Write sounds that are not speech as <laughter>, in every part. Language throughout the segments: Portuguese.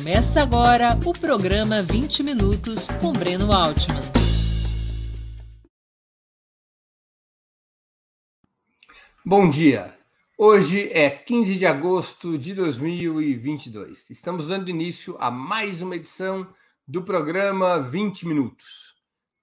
Começa agora o programa 20 Minutos com Breno Altman. Bom dia. Hoje é 15 de agosto de 2022. Estamos dando início a mais uma edição do programa 20 Minutos.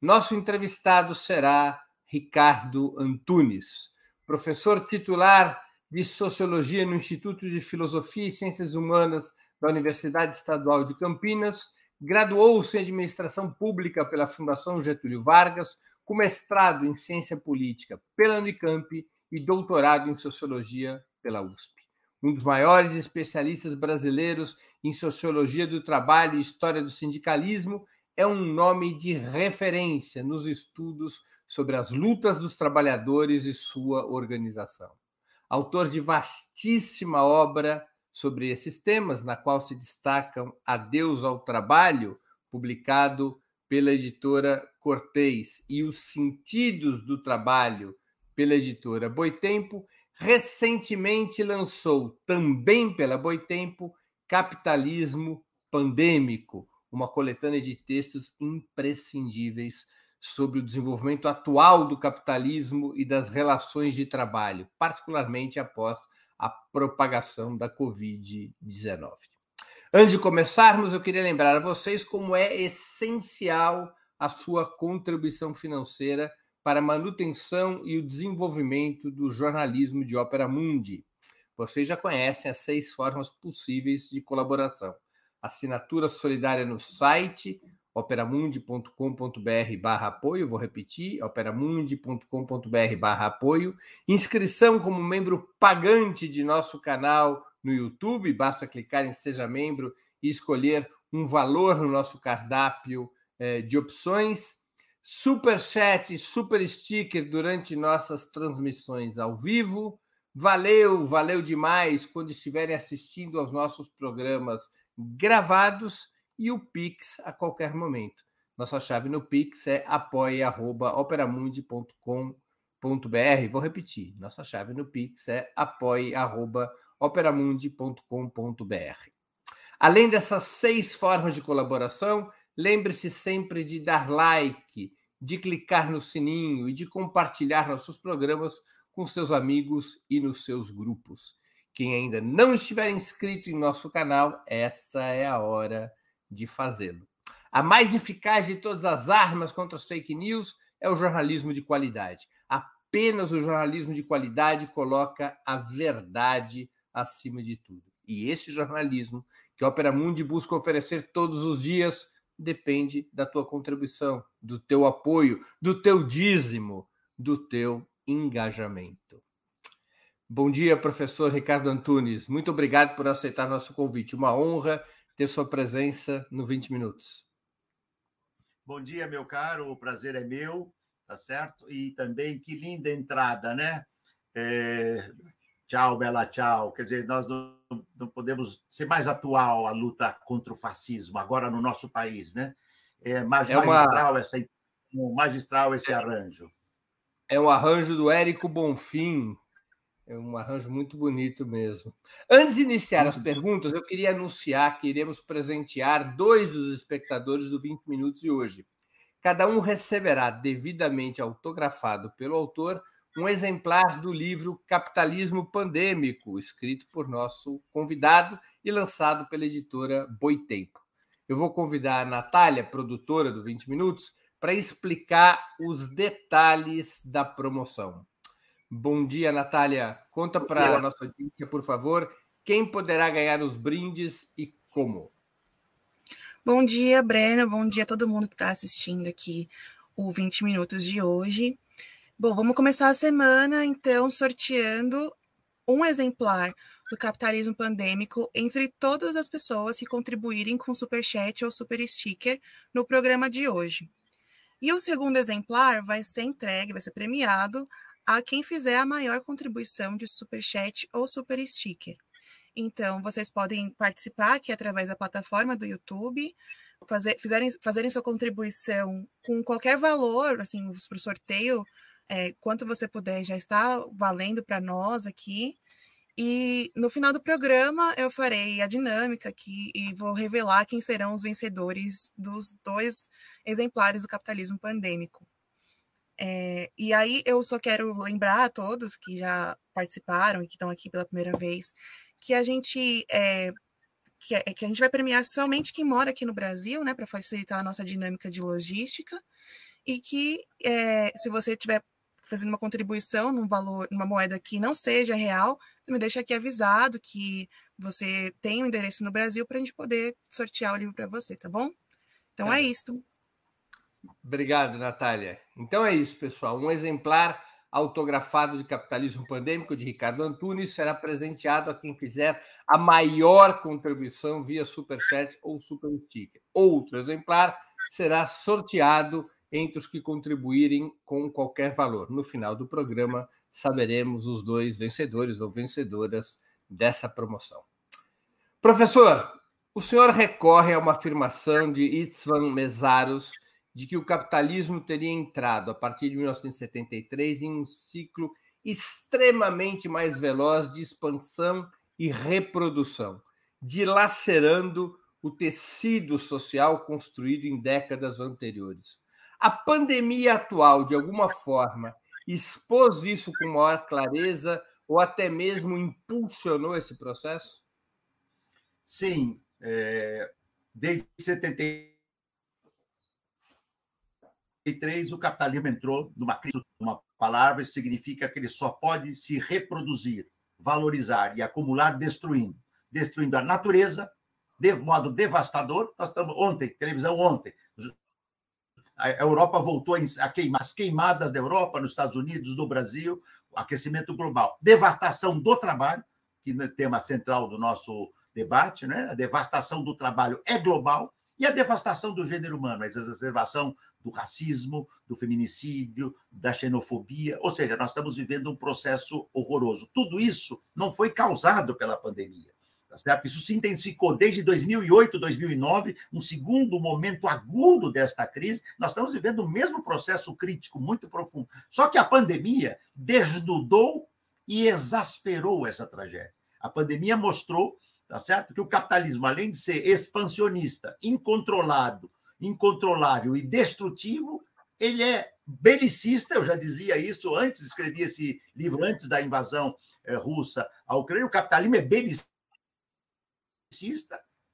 Nosso entrevistado será Ricardo Antunes, professor titular de Sociologia no Instituto de Filosofia e Ciências Humanas da Universidade Estadual de Campinas, graduou-se em Administração Pública pela Fundação Getúlio Vargas, com mestrado em Ciência Política pela Unicamp e doutorado em Sociologia pela USP. Um dos maiores especialistas brasileiros em Sociologia do Trabalho e História do Sindicalismo, é um nome de referência nos estudos sobre as lutas dos trabalhadores e sua organização. Autor de vastíssima obra sobre esses temas, na qual se destacam Adeus ao Trabalho, publicado pela editora Cortês, e Os Sentidos do Trabalho, pela editora Boitempo, recentemente lançou, também pela Boitempo, Capitalismo Pandêmico, uma coletânea de textos imprescindíveis sobre o desenvolvimento atual do capitalismo e das relações de trabalho, particularmente após a propagação da Covid-19. Antes de começarmos, eu queria lembrar a vocês como é essencial a sua contribuição financeira para a manutenção e o desenvolvimento do jornalismo de Ópera Mundi. Vocês já conhecem as seis formas possíveis de colaboração. Assinatura solidária no site operamundi.com.br barra apoio, vou repetir, operamundi.com.br barra apoio, inscrição como membro pagante de nosso canal no YouTube, basta clicar em Seja Membro e escolher um valor no nosso cardápio eh, de opções, super chat, super sticker durante nossas transmissões ao vivo, valeu, valeu demais quando estiverem assistindo aos nossos programas gravados, e o Pix a qualquer momento. Nossa chave no Pix é apoia.operamundi.com.br. Vou repetir, nossa chave no Pix é apoia.operamundi.com.br. Além dessas seis formas de colaboração, lembre-se sempre de dar like, de clicar no sininho e de compartilhar nossos programas com seus amigos e nos seus grupos. Quem ainda não estiver inscrito em nosso canal, essa é a hora de fazê-lo. A mais eficaz de todas as armas contra as fake news é o jornalismo de qualidade. Apenas o jornalismo de qualidade coloca a verdade acima de tudo. E esse jornalismo que a Opera Mundi busca oferecer todos os dias depende da tua contribuição, do teu apoio, do teu dízimo, do teu engajamento. Bom dia, professor Ricardo Antunes. Muito obrigado por aceitar nosso convite. Uma honra ter sua presença no 20 Minutos. Bom dia, meu caro, o prazer é meu, tá certo? E também que linda entrada, né? É... Tchau, Bela, tchau. Quer dizer, nós não, não, podemos ser mais atual a luta contra o fascismo, agora no nosso país, né? É, mais, é uma... magistral, essa, magistral esse arranjo. É um arranjo do Érico Bonfim, é um arranjo muito bonito mesmo. Antes de iniciar as perguntas, eu queria anunciar que iremos presentear dois dos espectadores do 20 Minutos de hoje. Cada um receberá, devidamente autografado pelo autor, um exemplar do livro Capitalismo Pandêmico, escrito por nosso convidado e lançado pela editora Boitempo. Eu vou convidar a Natália, produtora do 20 Minutos, para explicar os detalhes da promoção. Bom dia, Natália. Conta para a nossa audiência, por favor, quem poderá ganhar os brindes e como. Bom dia, Breno. Bom dia a todo mundo que está assistindo aqui o 20 Minutos de hoje. Bom, vamos começar a semana, então, sorteando um exemplar do Capitalismo Pandêmico entre todas as pessoas que contribuírem com Super Chat ou Super Sticker no programa de hoje. E o segundo exemplar vai ser entregue, vai ser premiado a quem fizer a maior contribuição de super chat ou super sticker. Então, vocês podem participar aqui através da plataforma do YouTube, fazer, fizerem, fazerem sua contribuição com qualquer valor, assim, para o sorteio, é, quanto você puder, já está valendo para nós aqui. E no final do programa eu farei a dinâmica aqui e vou revelar quem serão os vencedores dos dois exemplares do capitalismo pandêmico. É, e aí eu só quero lembrar a todos que já participaram e que estão aqui pela primeira vez que a gente é, que, é, que, a gente vai premiar somente quem mora aqui no Brasil, né, para facilitar a nossa dinâmica de logística, e que é, se você estiver fazendo uma contribuição num valor, numa moeda que não seja real, você me deixa aqui avisado que você tem um endereço no Brasil para a gente poder sortear o livro para você, tá bom? Então é, é isso. Obrigado, Natália. Então é isso, pessoal. Um exemplar autografado de Capitalismo Pandêmico de Ricardo Antunes será presenteado a quem fizer a maior contribuição via Superchat ou Super Sticker. Outro exemplar será sorteado entre os que contribuírem com qualquer valor. No final do programa, saberemos os dois vencedores ou vencedoras dessa promoção. Professor, o senhor recorre a uma afirmação de István Mesaros de que o capitalismo teria entrado, a partir de 1973, em um ciclo extremamente mais veloz de expansão e reprodução, dilacerando o tecido social construído em décadas anteriores. A pandemia atual, de alguma forma, expôs isso com maior clareza ou até mesmo impulsionou esse processo? Sim. É, desde 73, o capitalismo entrou numa crise. Uma palavra significa que ele só pode se reproduzir, valorizar e acumular destruindo. Destruindo a natureza de modo devastador. Nós estamos ontem, televisão ontem, a Europa voltou a queimar as queimadas da Europa, nos Estados Unidos, no Brasil, aquecimento global, devastação do trabalho, que é tema central do nosso debate, né? A devastação do trabalho é global e a devastação do gênero humano, a exacerbação do racismo, do feminicídio, da xenofobia, ou seja, nós estamos vivendo um processo horroroso. Tudo isso não foi causado pela pandemia. Tá certo? Isso se intensificou desde 2008, 2009, um segundo momento agudo desta crise. Nós estamos vivendo o mesmo processo crítico muito profundo. Só que a pandemia desnudou e exasperou essa tragédia. A pandemia mostrou, tá certo, que o capitalismo, além de ser expansionista, incontrolado, incontrolável e destrutivo, ele é belicista, eu já dizia isso antes, escrevi esse livro antes da invasão eh, russa à Ucrânia, o capitalismo é belicista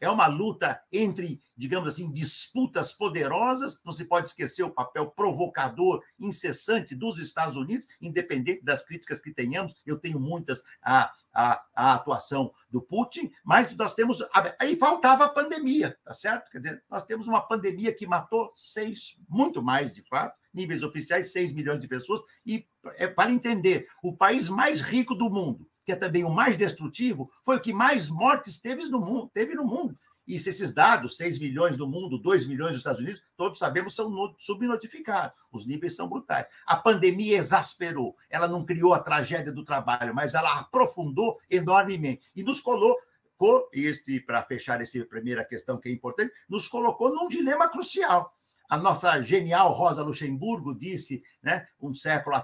é uma luta entre, digamos assim, disputas poderosas. Não se pode esquecer o papel provocador incessante dos Estados Unidos, independente das críticas que tenhamos. Eu tenho muitas à, à, à atuação do Putin, mas nós temos. Aí faltava a pandemia, tá certo? Quer dizer, nós temos uma pandemia que matou seis, muito mais de fato, níveis oficiais, seis milhões de pessoas. E, é, para entender, o país mais rico do mundo que é também o mais destrutivo, foi o que mais mortes teve no mundo. Teve no mundo. E se esses dados, 6 milhões no mundo, 2 milhões nos Estados Unidos, todos sabemos são subnotificados. Os níveis são brutais. A pandemia exasperou. Ela não criou a tragédia do trabalho, mas ela aprofundou enormemente. E nos colocou, este, para fechar essa primeira questão que é importante, nos colocou num dilema crucial. A nossa genial Rosa Luxemburgo disse, né, um século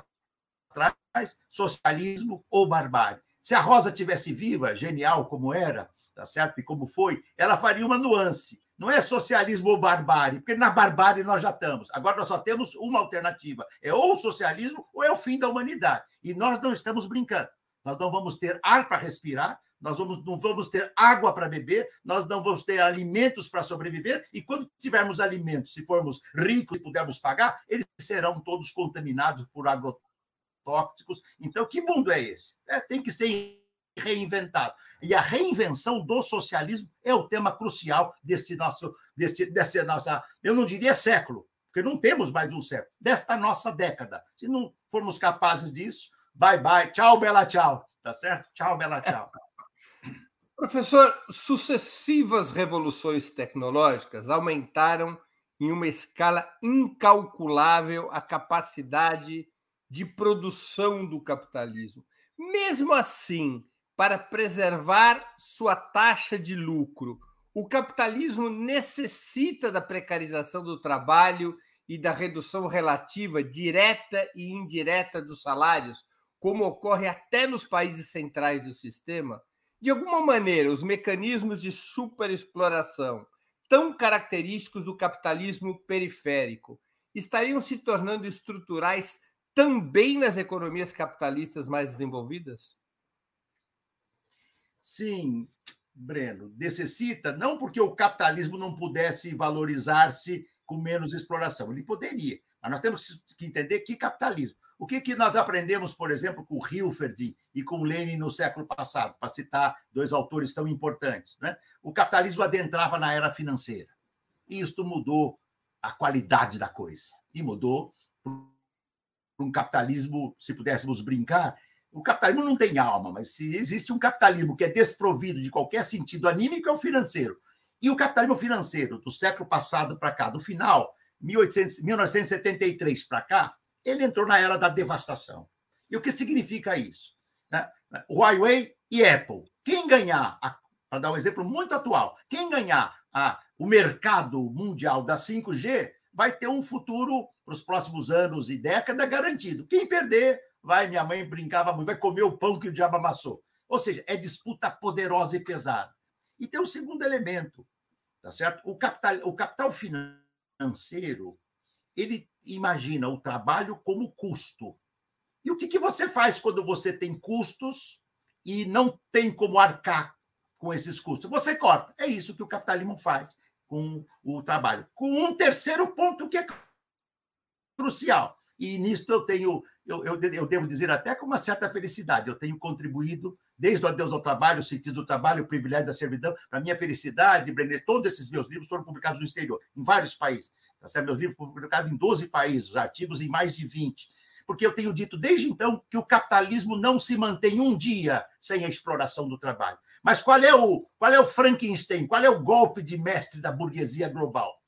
atrás, socialismo ou barbárie. Se a Rosa tivesse viva, genial como era, tá certo? E como foi, ela faria uma nuance. Não é socialismo ou barbárie, porque na barbárie nós já estamos. Agora nós só temos uma alternativa: é ou o socialismo ou é o fim da humanidade. E nós não estamos brincando. Nós não vamos ter ar para respirar, nós vamos, não vamos ter água para beber, nós não vamos ter alimentos para sobreviver, e quando tivermos alimentos, se formos ricos e pudermos pagar, eles serão todos contaminados por agrotóxicos tóxicos. Então, que mundo é esse? É, tem que ser reinventado. E a reinvenção do socialismo é o tema crucial deste nosso, deste, desta nossa, eu não diria século, porque não temos mais um século, desta nossa década. Se não formos capazes disso, bye bye, tchau, bela tchau, tá certo? Tchau, bela tchau. <laughs> Professor, sucessivas revoluções tecnológicas aumentaram em uma escala incalculável a capacidade de produção do capitalismo. Mesmo assim, para preservar sua taxa de lucro, o capitalismo necessita da precarização do trabalho e da redução relativa direta e indireta dos salários, como ocorre até nos países centrais do sistema, de alguma maneira, os mecanismos de superexploração, tão característicos do capitalismo periférico, estariam se tornando estruturais também nas economias capitalistas mais desenvolvidas? Sim, Breno, necessita, não porque o capitalismo não pudesse valorizar-se com menos exploração, ele poderia, mas nós temos que entender que capitalismo. O que, que nós aprendemos, por exemplo, com Hilferd e com Lenin no século passado, para citar dois autores tão importantes? Né? O capitalismo adentrava na era financeira. E isto mudou a qualidade da coisa. E mudou para um capitalismo, se pudéssemos brincar, o capitalismo não tem alma, mas se existe um capitalismo que é desprovido de qualquer sentido anímico, é o financeiro. E o capitalismo financeiro do século passado para cá, do final, 1800, 1973 para cá, ele entrou na era da devastação. E o que significa isso? Né? Huawei e Apple. Quem ganhar, para dar um exemplo muito atual, quem ganhar a, o mercado mundial da 5G vai ter um futuro para os próximos anos e décadas garantido. Quem perder, vai, minha mãe brincava muito, vai comer o pão que o diabo amassou. Ou seja, é disputa poderosa e pesada. E tem um segundo elemento, tá certo? O capital, o capital financeiro ele imagina o trabalho como custo. E o que, que você faz quando você tem custos e não tem como arcar com esses custos? Você corta. É isso que o capitalismo faz com o trabalho. Com um terceiro ponto que é crucial. E nisso eu tenho, eu, eu, eu, devo dizer até com uma certa felicidade, eu tenho contribuído, desde o Adeus ao Trabalho, o sentido do trabalho, o privilégio da servidão, para minha felicidade, Brené, todos esses meus livros foram publicados no exterior, em vários países. Tá Meus livros foram publicados em 12 países, artigos em mais de 20. Porque eu tenho dito desde então que o capitalismo não se mantém um dia sem a exploração do trabalho. Mas qual é o, qual é o Frankenstein? Qual é o golpe de mestre da burguesia global?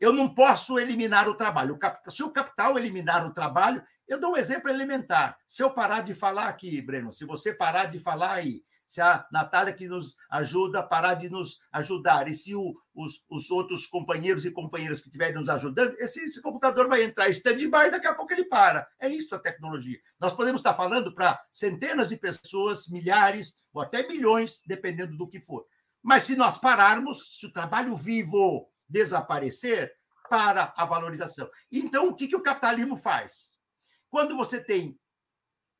Eu não posso eliminar o trabalho. Se o capital eliminar o trabalho, eu dou um exemplo elementar. Se eu parar de falar aqui, Breno, se você parar de falar aí, se a Natália que nos ajuda parar de nos ajudar, e se o, os, os, outros companheiros e companheiras que estiverem nos ajudando, esse, esse computador vai entrar stand-by e daqui a pouco ele para. É isso a tecnologia. Nós podemos estar falando para centenas de pessoas, milhares ou até milhões, dependendo do que for. Mas se nós pararmos, se o trabalho vivo desaparecer, para a valorização. Então, o que, que o capitalismo faz? Quando você tem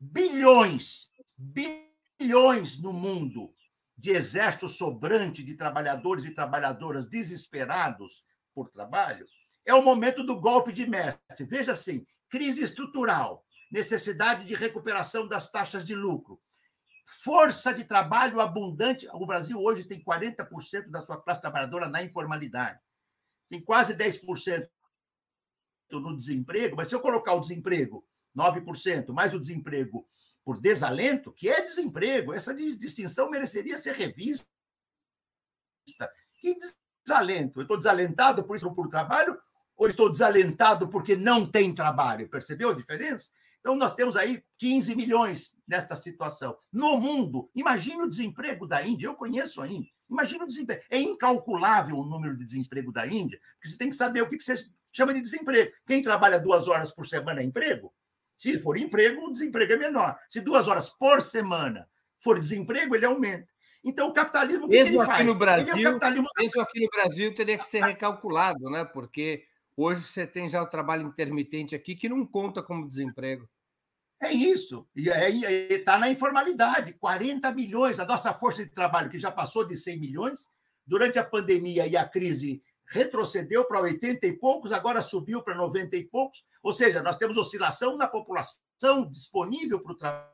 bilhões, bilhões, no mundo de exército sobrante de trabalhadores e trabalhadoras desesperados por trabalho, é o momento do golpe de mestre. Veja assim: crise estrutural, necessidade de recuperação das taxas de lucro, força de trabalho abundante. O Brasil hoje tem 40% da sua classe trabalhadora na informalidade, tem quase 10% no desemprego, mas se eu colocar o desemprego 9%, mais o desemprego por desalento, que é desemprego. Essa distinção mereceria ser revista. Que desalento? Eu estou desalentado por isso por trabalho ou estou desalentado porque não tem trabalho? Percebeu a diferença? Então, nós temos aí 15 milhões nesta situação. No mundo, imagine o desemprego da Índia. Eu conheço a Índia. Imagina o desemprego. É incalculável o número de desemprego da Índia, porque você tem que saber o que você chama de desemprego. Quem trabalha duas horas por semana é emprego? Se for emprego, o desemprego é menor. Se duas horas por semana for desemprego, ele aumenta. Então, o capitalismo. Mesmo aqui faz? no Brasil, é capitalismo... mesmo aqui no Brasil, teria que ser recalculado, né? Porque hoje você tem já o trabalho intermitente aqui que não conta como desemprego. É isso. E aí está na informalidade. 40 milhões, a nossa força de trabalho, que já passou de 100 milhões, durante a pandemia e a crise retrocedeu para 80 e poucos, agora subiu para 90 e poucos. Ou seja, nós temos oscilação na população disponível para o trabalho.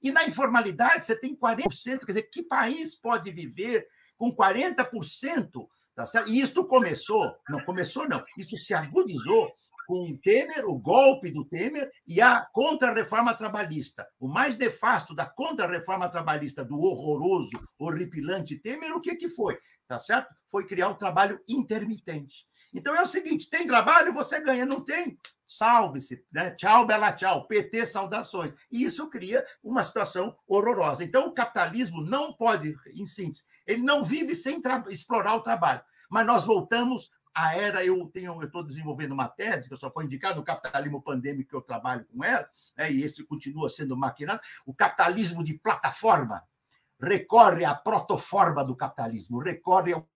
E na informalidade, você tem 40%. Quer dizer, que país pode viver com 40%? Tá certo? E isto começou, não começou, não, isso se agudizou com o Temer, o golpe do Temer e a contra-reforma trabalhista. O mais nefasto da contra-reforma trabalhista do horroroso, horripilante Temer, o que, que foi? Tá certo? Foi criar um trabalho intermitente. Então é o seguinte: tem trabalho, você ganha, não tem? Salve-se, né? Tchau, bela tchau, PT, saudações. E isso cria uma situação horrorosa. Então, o capitalismo não pode, em síntese, ele não vive sem explorar o trabalho. Mas nós voltamos a era, eu tenho, eu estou desenvolvendo uma tese, que eu só foi indicado no capitalismo pandêmico que eu trabalho com ela, né, e esse continua sendo maquinado, o capitalismo de plataforma recorre à protoforma do capitalismo, recorre ao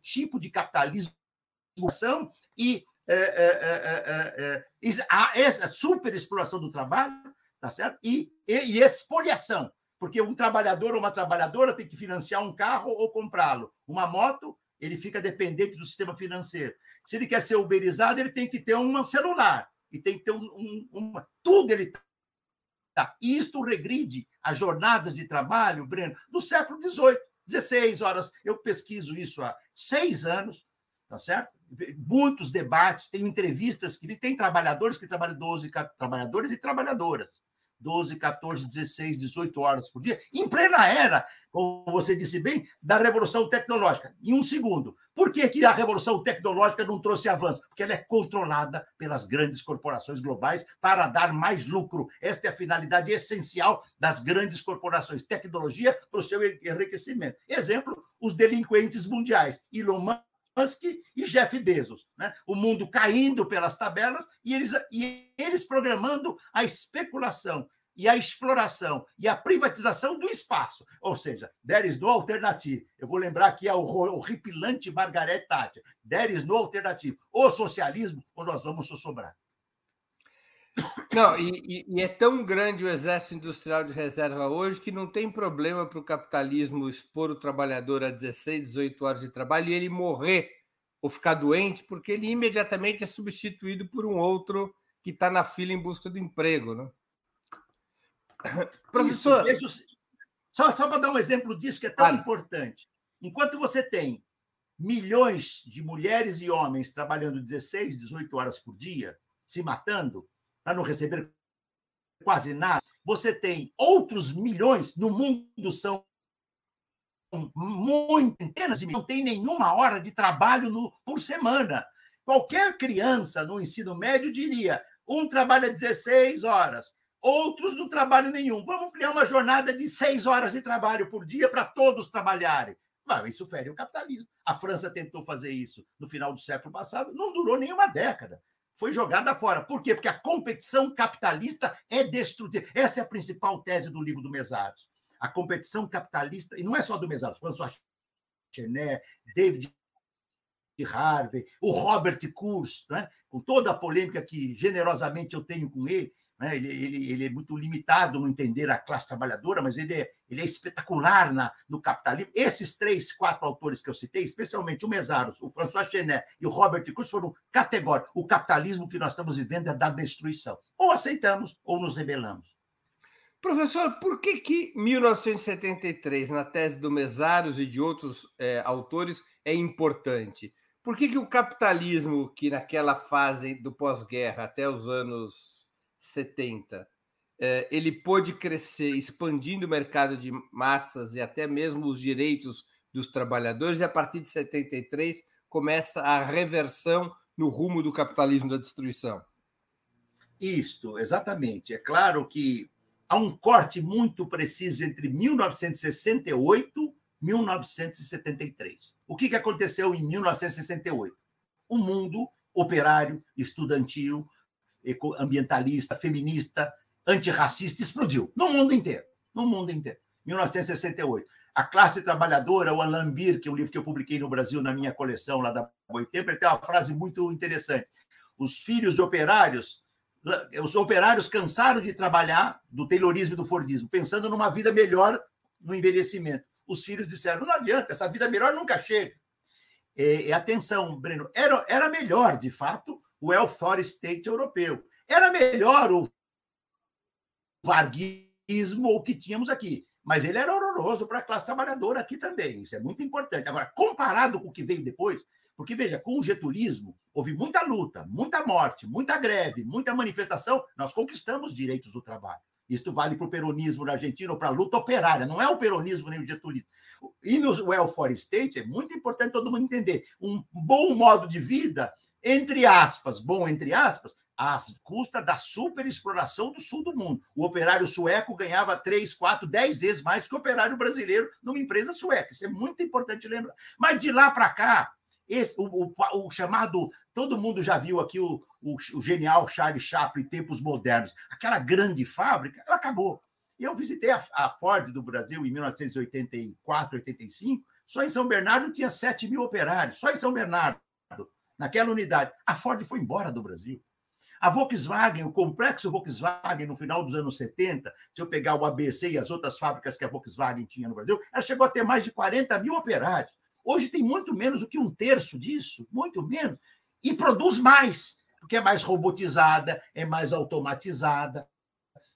tipo de capitalismo e é, é, é, a essa superexploração do trabalho, tá certo? E, e, e expoliação porque um trabalhador ou uma trabalhadora tem que financiar um carro ou comprá-lo. Uma moto, ele fica dependente do sistema financeiro. Se ele quer ser uberizado, ele tem que ter um celular e tem que ter um, um tudo ele. E isto regride as jornadas de trabalho, Breno, do século XVIII, 16 horas. Eu pesquiso isso há seis anos, tá certo? Muitos debates, tem entrevistas que tem trabalhadores que trabalham 12 trabalhadores e trabalhadoras. 12, 14, 16, 18 horas por dia, em plena era, como você disse bem, da revolução tecnológica. Em um segundo. Por que, que a revolução tecnológica não trouxe avanço? Porque ela é controlada pelas grandes corporações globais para dar mais lucro. Esta é a finalidade essencial das grandes corporações. Tecnologia para o seu enriquecimento. Exemplo, os delinquentes mundiais. Elon Musk e Jeff Bezos. Né? O mundo caindo pelas tabelas e eles, e eles programando a especulação e a exploração e a privatização do espaço. Ou seja, there is no alternative. Eu vou lembrar aqui o horripilante Margaret Thatcher. There is no alternative. Ou socialismo, ou nós vamos sobrar. Não, e, e, é tão grande o exército industrial de reserva hoje que não tem problema para o capitalismo expor o trabalhador a 16, 18 horas de trabalho e ele morrer ou ficar doente, porque ele imediatamente é substituído por um outro que está na fila em busca do emprego. Né? Professor. Isso, só, só para dar um exemplo disso que é tão importante. Enquanto você tem milhões de mulheres e homens trabalhando 16, 18 horas por dia, se matando, para não receber quase nada, você tem outros milhões no mundo são muitas centenas de milhões, não tem nenhuma hora de trabalho no, por semana. Qualquer criança no ensino médio diria: um trabalha 16 horas, outros não trabalham nenhum. Vamos criar uma jornada de seis horas de trabalho por dia para todos trabalharem. Mas isso fere o capitalismo. A França tentou fazer isso no final do século passado, não durou nenhuma década foi jogada fora. Por quê? Porque a competição capitalista é destrutiva. Essa é a principal tese do livro do Mesaros. A competição capitalista, e não é só do Mesaros, François Chenet, David Harvey, o Robert Kurz, né? com toda a polêmica que generosamente eu tenho com ele, né? Ele, ele, ele, é muito limitado no entender a classe trabalhadora, mas ele é, ele é espetacular na, no capitalismo. Esses três, quatro autores que eu citei, especialmente o Mesaros, o François Chenet e o Robert Kurz, foram categóricos. O capitalismo que nós estamos vivendo é da destruição. Ou aceitamos ou nos rebelamos. Professor, por que que 1973, na tese do Mesaros e de outros é, autores, é importante? Por que, que o capitalismo, que naquela fase do pós-guerra, até os anos 70, é, ele pôde crescer expandindo o mercado de massas e até mesmo os direitos dos trabalhadores, e a partir de 73 começa a reversão no rumo do capitalismo da destruição. Isto, exatamente. É claro que há um corte muito preciso entre 1968 e 1973. O que aconteceu em 1968? O mundo operário, estudantil, ambientalista, feminista, antirracista, explodiu no mundo inteiro. No mundo inteiro. 1968. A Classe Trabalhadora, o Alain Bir, que é um livro que eu publiquei no Brasil na minha coleção lá da Boitempo, tem uma frase muito interessante. Os filhos de operários, os operários cansaram de trabalhar do Taylorismo e do Fordismo, pensando numa vida melhor no envelhecimento. Os filhos disseram: não adianta, essa vida melhor nunca chega. E, atenção, Breno, era, era melhor, de fato, o welfare state europeu. Era melhor o varguismo que tínhamos aqui, mas ele era horroroso para a classe trabalhadora aqui também. Isso é muito importante. Agora, comparado com o que veio depois, porque veja, com o getulismo houve muita luta, muita morte, muita greve, muita manifestação, nós conquistamos direitos do trabalho. Isto vale para o peronismo na Argentina ou para a luta operária, não é o peronismo nem o getulismo. E no welfare state é muito importante todo mundo entender. Um bom modo de vida entre aspas, bom entre aspas, às custas da superexploração do sul do mundo. O operário sueco ganhava 3, 4, 10 vezes mais que o operário brasileiro numa empresa sueca. Isso é muito importante lembrar. Mas de lá para cá, esse, o, o, o, chamado. Todo mundo já viu aqui o, o, o genial Charlie Chaplin, Tempos Modernos. Aquela grande fábrica, ela acabou. Eu visitei a, a Ford do Brasil em 1984, 85. Só em São Bernardo tinha 7 mil operários. Só em São Bernardo, naquela unidade. A Ford foi embora do Brasil. A Volkswagen, o complexo Volkswagen, no final dos anos 70, se eu pegar o ABC e as outras fábricas que a Volkswagen tinha no Brasil, ela chegou a ter mais de 40 mil operários. Hoje tem muito menos do que um terço disso, muito menos, e produz mais, porque é mais robotizada, é mais automatizada,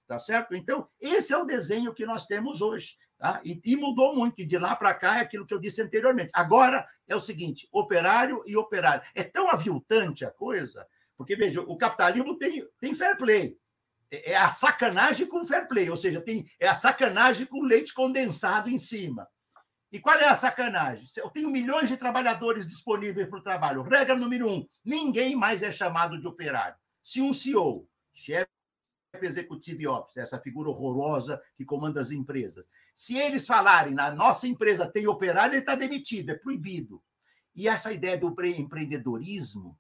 tá certo? Então, esse é o desenho que nós temos hoje. Tá? E, e mudou muito, e de lá para cá é aquilo que eu disse anteriormente. Agora é o seguinte: operário e operário. É tão aviltante a coisa, porque, veja, o capitalismo tem, tem fair play. É, é a sacanagem com fair play, ou seja, tem, é a sacanagem com leite condensado em cima. E qual é a sacanagem? Eu tenho milhões de trabalhadores disponíveis para o trabalho. Regra número um: ninguém mais é chamado de operário. Se um CEO, chefe executivo e office, essa figura horrorosa que comanda as empresas, se eles falarem na nossa empresa tem operário, ele está demitido, é proibido. E essa ideia do empreendedorismo,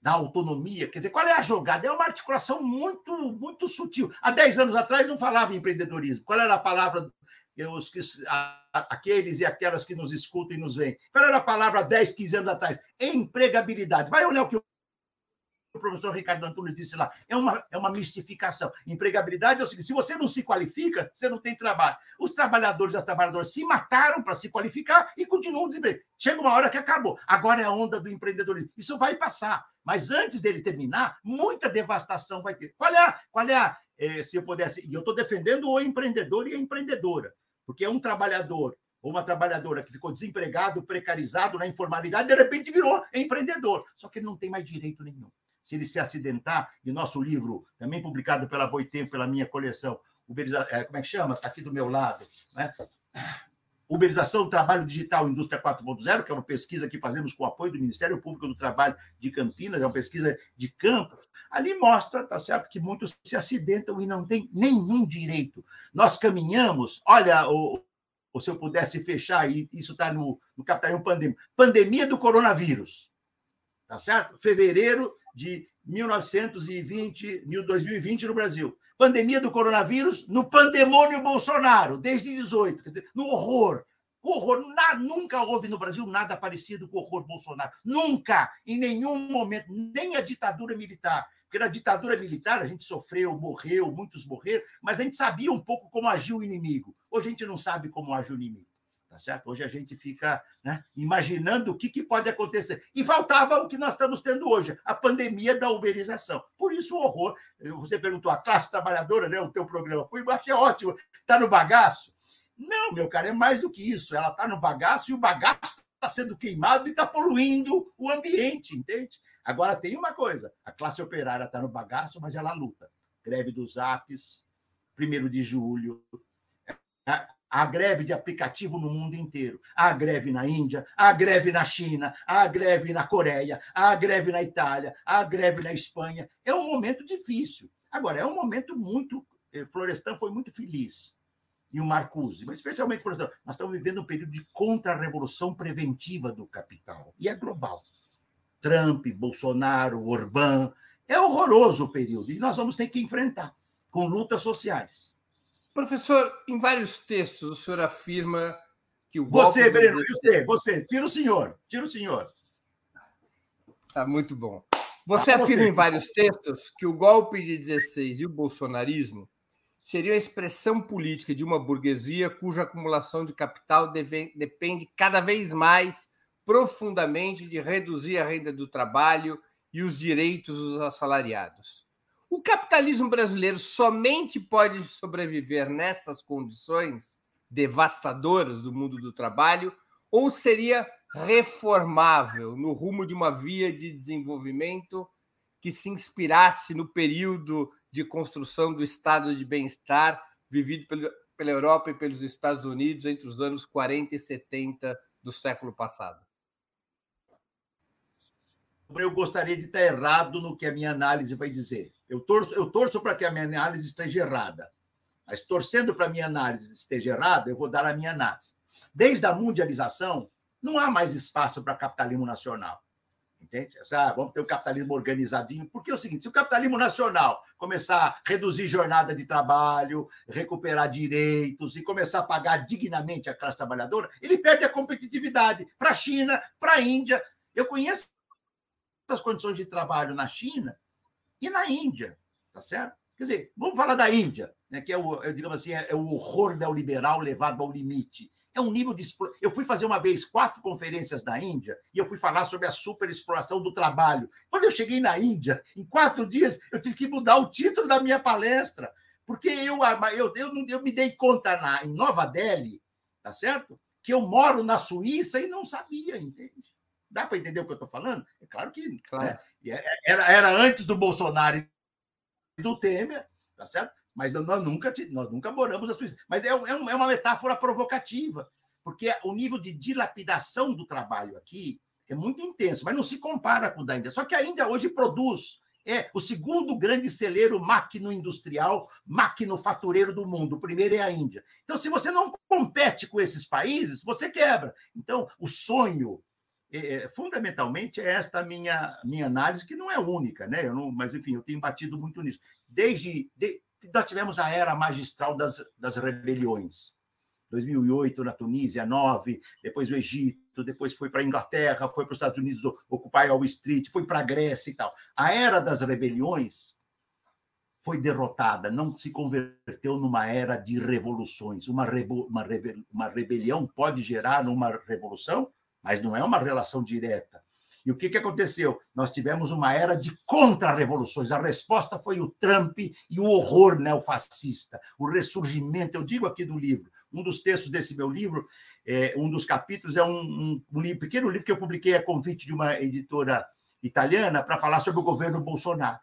da autonomia, quer dizer, qual é a jogada? É uma articulação muito, muito sutil. Há 10 anos atrás não falava em empreendedorismo. Qual era a palavra os que, aqueles e aquelas que nos escutam e nos veem. Qual era a palavra 10, 15 anos atrás? Empregabilidade. Vai olhar o que o professor Ricardo Antunes disse lá. É uma, é uma mistificação. Empregabilidade é o seguinte: se você não se qualifica, você não tem trabalho. Os trabalhadores e as trabalhadoras se mataram para se qualificar e continuam desempregados. Chega uma hora que acabou. Agora é a onda do empreendedorismo. Isso vai passar. Mas antes dele terminar, muita devastação vai ter. Qual é a, qual é a eh, se eu pudesse, e eu estou defendendo o empreendedor e a empreendedora. Porque é um trabalhador ou uma trabalhadora que ficou desempregado, precarizado na informalidade, de repente virou empreendedor. Só que ele não tem mais direito nenhum. Se ele se acidentar, e nosso livro, também publicado pela Boitempo, pela minha coleção, Uberiza... É, como é que chama? Está aqui do meu lado. Né? Uberização do Trabalho Digital Indústria 4.0, que é uma pesquisa que fazemos com o apoio do Ministério Público do Trabalho de Campinas, é uma pesquisa de campo. Ali mostra, tá certo, que muitos se acidentam e não têm nenhum direito. Nós caminhamos, olha, o, ou se eu pudesse fechar, e isso está no, no capitalismo pandêmico, pandemia do coronavírus, tá certo? Fevereiro de 1920, 2020 no Brasil. Pandemia do coronavírus no pandemônio Bolsonaro, desde 18, no horror. Horror, na, nunca houve no Brasil nada parecido com o horror Bolsonaro. Nunca, em nenhum momento, nem a ditadura militar. Porque na ditadura militar a gente sofreu, morreu, muitos morreram, mas a gente sabia um pouco como agiu o inimigo. Hoje a gente não sabe como age o inimigo. Tá certo? Hoje a gente fica né, imaginando o que, que pode acontecer. E faltava o que nós estamos tendo hoje, a pandemia da uberização. Por isso o horror. Você perguntou a classe trabalhadora, né, o teu programa. Foi, achei ótimo. Está no bagaço? Não, meu cara, é mais do que isso. Ela está no bagaço e o bagaço está sendo queimado e está poluindo o ambiente, entende? Agora, tem uma coisa: a classe operária está no bagaço, mas ela luta. Greve dos apps, primeiro de julho, a greve de aplicativo no mundo inteiro. Há greve na Índia, há greve na China, há greve na Coreia, há greve na Itália, há greve na Espanha. É um momento difícil. Agora, é um momento muito. Eh, Florestan foi muito feliz. E o Marcuse, mas especialmente Florestan. Nós estamos vivendo um período de contra-revolução preventiva do capital. E é global. Trump, Bolsonaro, Orbán. É horroroso o período e nós vamos ter que enfrentar com lutas sociais. Professor, em vários textos o senhor afirma que o golpe. Você, Breno, você, você, tira o senhor, tira o senhor. Tá muito bom. Você ah, afirma você. em vários textos que o golpe de 16 e o bolsonarismo seriam a expressão política de uma burguesia cuja acumulação de capital deve, depende cada vez mais profundamente de reduzir a renda do trabalho e os direitos dos assalariados. O capitalismo brasileiro somente pode sobreviver nessas condições devastadoras do mundo do trabalho ou seria reformável no rumo de uma via de desenvolvimento que se inspirasse no período de construção do estado de bem-estar vivido pela Europa e pelos Estados Unidos entre os anos 40 e 70 do século passado? eu gostaria de estar errado no que a minha análise vai dizer. Eu torço, eu torço para que a minha análise esteja errada. Mas torcendo para a minha análise esteja errada, eu vou dar a minha análise. Desde a mundialização, não há mais espaço para capitalismo nacional. Entende? Ah, vamos ter um capitalismo organizadinho. Porque é o seguinte: se o capitalismo nacional começar a reduzir jornada de trabalho, recuperar direitos e começar a pagar dignamente a classe trabalhadora, ele perde a competitividade para a China, para a Índia. Eu conheço as condições de trabalho na China e na Índia, tá certo? Quer dizer, vamos falar da Índia, né, que é o, digamos assim, é, é o horror neoliberal levado ao limite. É um nível de. Eu fui fazer uma vez quatro conferências na Índia e eu fui falar sobre a superexploração do trabalho. Quando eu cheguei na Índia, em quatro dias, eu tive que mudar o título da minha palestra, porque eu, eu, eu, eu me dei conta na, em Nova Delhi, tá certo? Que eu moro na Suíça e não sabia, entende? Dá para entender o que eu estou falando? É claro que claro. Né? Era, era antes do Bolsonaro e do Temer, tá certo? Mas nós nunca, nós nunca moramos na Suíça. Mas é, é, é uma metáfora provocativa, porque o nível de dilapidação do trabalho aqui é muito intenso, mas não se compara com o da Índia. Só que a Índia hoje produz é o segundo grande celeiro maquino-industrial, maquinofatureiro do mundo. O primeiro é a Índia. Então, se você não compete com esses países, você quebra. Então, o sonho, é, é fundamentalmente, é esta minha, minha análise, que não é única, né? Não, mas, enfim, eu tenho batido muito nisso. Desde, de, nós tivemos a era magistral das, das rebeliões. 2008 na Tunísia, 9, depois o Egito, depois foi para a Inglaterra, foi para os Estados Unidos ocupar Wall Street, foi para a Grécia e tal. A era das rebeliões foi derrotada, não se converteu numa era de revoluções. Uma, rebo, uma, uma rebelião pode gerar uma revolução, mas não é uma relação direta. E o que, que aconteceu? Nós tivemos uma era de contra-revoluções. A resposta foi o Trump e o horror neofascista, o ressurgimento. Eu digo aqui do livro, um dos textos desse meu livro, é, um dos capítulos, é um, um, um pequeno livro que eu publiquei a convite de uma editora italiana para falar sobre o governo Bolsonaro.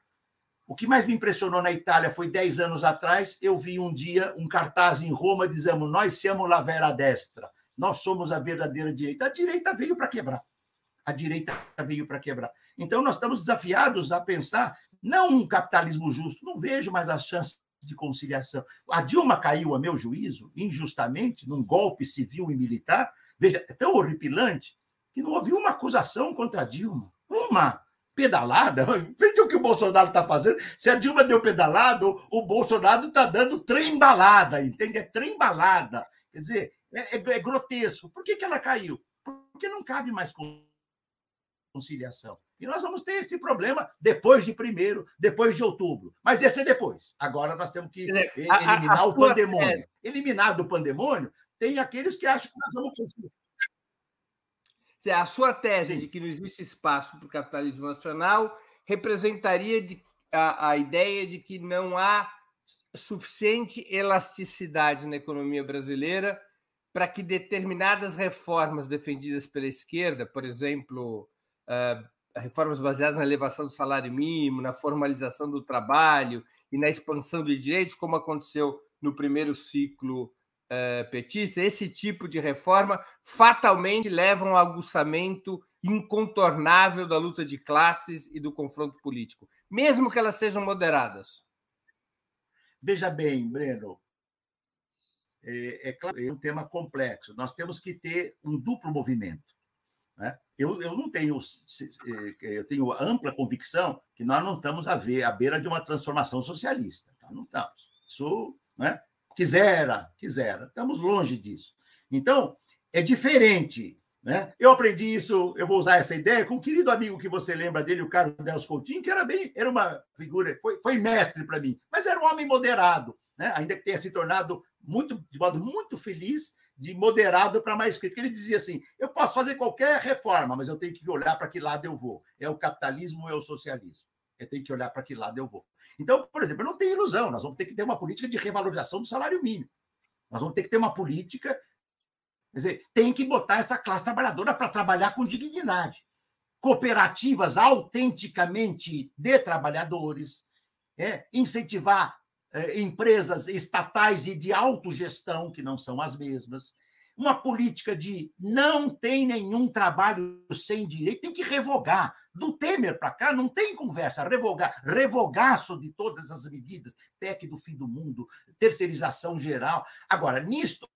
O que mais me impressionou na Itália foi dez anos atrás, eu vi um dia um cartaz em Roma dizendo: Nós somos a vera destra, nós somos a verdadeira direita. A direita veio para quebrar a direita veio para quebrar. Então, nós estamos desafiados a pensar não um capitalismo justo, não vejo mais as chances de conciliação. A Dilma caiu, a meu juízo, injustamente, num golpe civil e militar. Veja, é tão horripilante que não houve uma acusação contra a Dilma. Uma pedalada. <laughs> Veja o que o Bolsonaro está fazendo. Se a Dilma deu pedalada, o Bolsonaro está dando trem-balada, entende? É trem-balada. Quer dizer, é, é, é, grotesco. Por que, que ela caiu? Porque não cabe mais conciliação. E nós vamos ter esse problema depois de primeiro, depois de outubro. Mas esse é depois. Agora nós temos que eliminar a, a, a o pandemônio. Tese. Eliminado o pandemônio, tem aqueles que acham que nós vamos conseguir. A sua tese Sim. de que não existe espaço para o capitalismo nacional representaria de, a, a ideia de que não há suficiente elasticidade na economia brasileira para que determinadas reformas defendidas pela esquerda, por exemplo, uh, reformas baseadas na elevação do salário mínimo, na formalização do trabalho e na expansão de direitos, como aconteceu no primeiro ciclo uh, petista, esse tipo de reforma fatalmente leva a um aguçamento incontornável da luta de classes e do confronto político, mesmo que elas sejam moderadas. Veja bem, Breno, é, é, claro, é um tema complexo. Nós temos que ter um duplo movimento. Né? Eu, eu não tenho, é, eu tenho ampla convicção que nós não estamos a ver à beira de uma transformação socialista. Nós não estamos. Isso, né? quisera, quisera. Estamos longe disso. Então, é diferente. Né? Eu aprendi isso, eu vou usar essa ideia com um querido amigo que você lembra dele, o Carlos Delcio Coutinho, que era bem, era uma figura, foi, foi mestre para mim, mas era um homem moderado, né? ainda que tenha se tornado muito, de modo muito feliz, de moderado para mais crítico. Ele dizia assim: eu posso fazer qualquer reforma, mas eu tenho que olhar para que lado eu vou. É o capitalismo ou é o socialismo? Eu tenho que olhar para que lado eu vou. Então, por exemplo, eu não tenho ilusão, nós vamos ter que ter uma política de revalorização do salário mínimo. Nós vamos ter que ter uma política. Quer dizer, tem que botar essa classe trabalhadora para trabalhar com dignidade. Cooperativas autenticamente de trabalhadores, é, incentivar empresas estatais e de autogestão, que não são as mesmas, uma política de não tem nenhum trabalho sem direito, tem que revogar. Do Temer para cá não tem conversa. Revogar, revogaço de todas as medidas, PEC do fim do mundo, terceirização geral. Agora, nisto,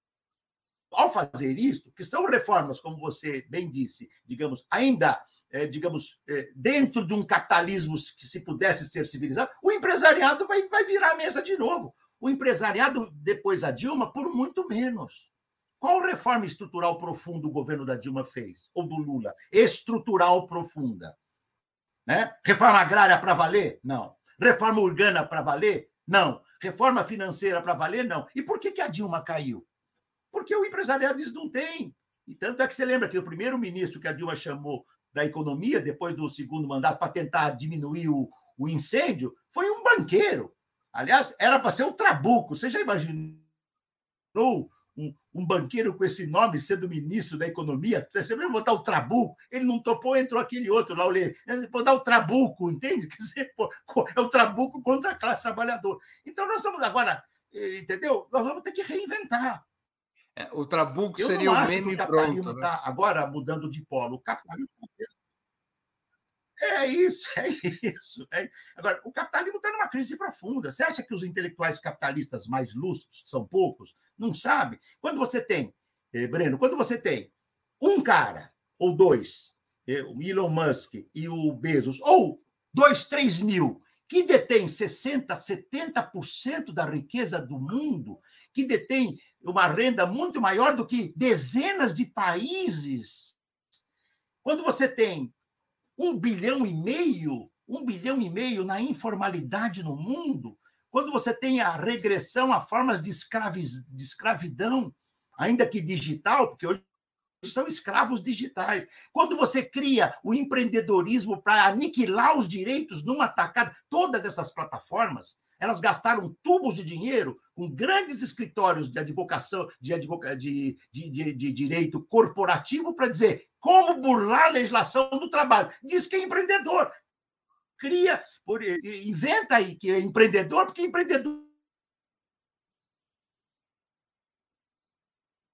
ao fazer isso, que são reformas, como você bem disse, digamos, ainda, é, digamos, é, dentro de um capitalismo que se pudesse ser civilizado, o empresariado vai, vai virar a mesa de novo. O empresariado, depois a Dilma, por muito menos. Qual reforma estrutural profunda o governo da Dilma fez? Ou do Lula? Estrutural profunda. Né? Reforma agrária para valer? Não. Reforma urbana para valer? Não. Reforma financeira para valer? Não. E por que, que a Dilma caiu? Porque o empresariado diz não tem. E tanto é que você lembra que o primeiro ministro que a Dilma chamou da economia, depois do segundo mandato, para tentar diminuir o, o incêndio, foi um banqueiro. Aliás, era para ser o Trabuco. Você já imaginou um, um, banqueiro com esse nome sendo ministro da economia? Você vai botar o Trabuco? Ele não topou, entrou aquele outro lá, o. Vou dar o Trabuco, entende? <laughs> Quer dizer, é o Trabuco contra a classe trabalhadora. Então, nós vamos agora, eh, entendeu? Nós vamos ter que reinventar. É, o Trabuco seria o meme pronto. Né? Tá agora mudando de polo. O capitalismo é isso, é isso. É... Agora, o capitalismo está numa crise profunda. Você acha que os intelectuais capitalistas mais lúcidos, que são poucos, não sabem? Quando você tem, eh, Breno, quando você tem um cara ou dois, eh, o Elon Musk e o Bezos, ou dois, três mil, que detêm 60%, 70% da riqueza do mundo, que detêm uma renda muito maior do que dezenas de países. Quando você tem um bilhão e meio, um bilhão e meio na informalidade no mundo, quando você tem a regressão a formas de, escraviz, de escravidão, ainda que digital, porque hoje são escravos digitais. Quando você cria o empreendedorismo para aniquilar os direitos numa tacada, todas essas plataformas, elas gastaram tubos de dinheiro com grandes escritórios de advocação, de, advoca, de, de, de, de direito corporativo para dizer como burlar a legislação do trabalho. Diz que é empreendedor. Cria, inventa aí que é empreendedor, porque empreendedor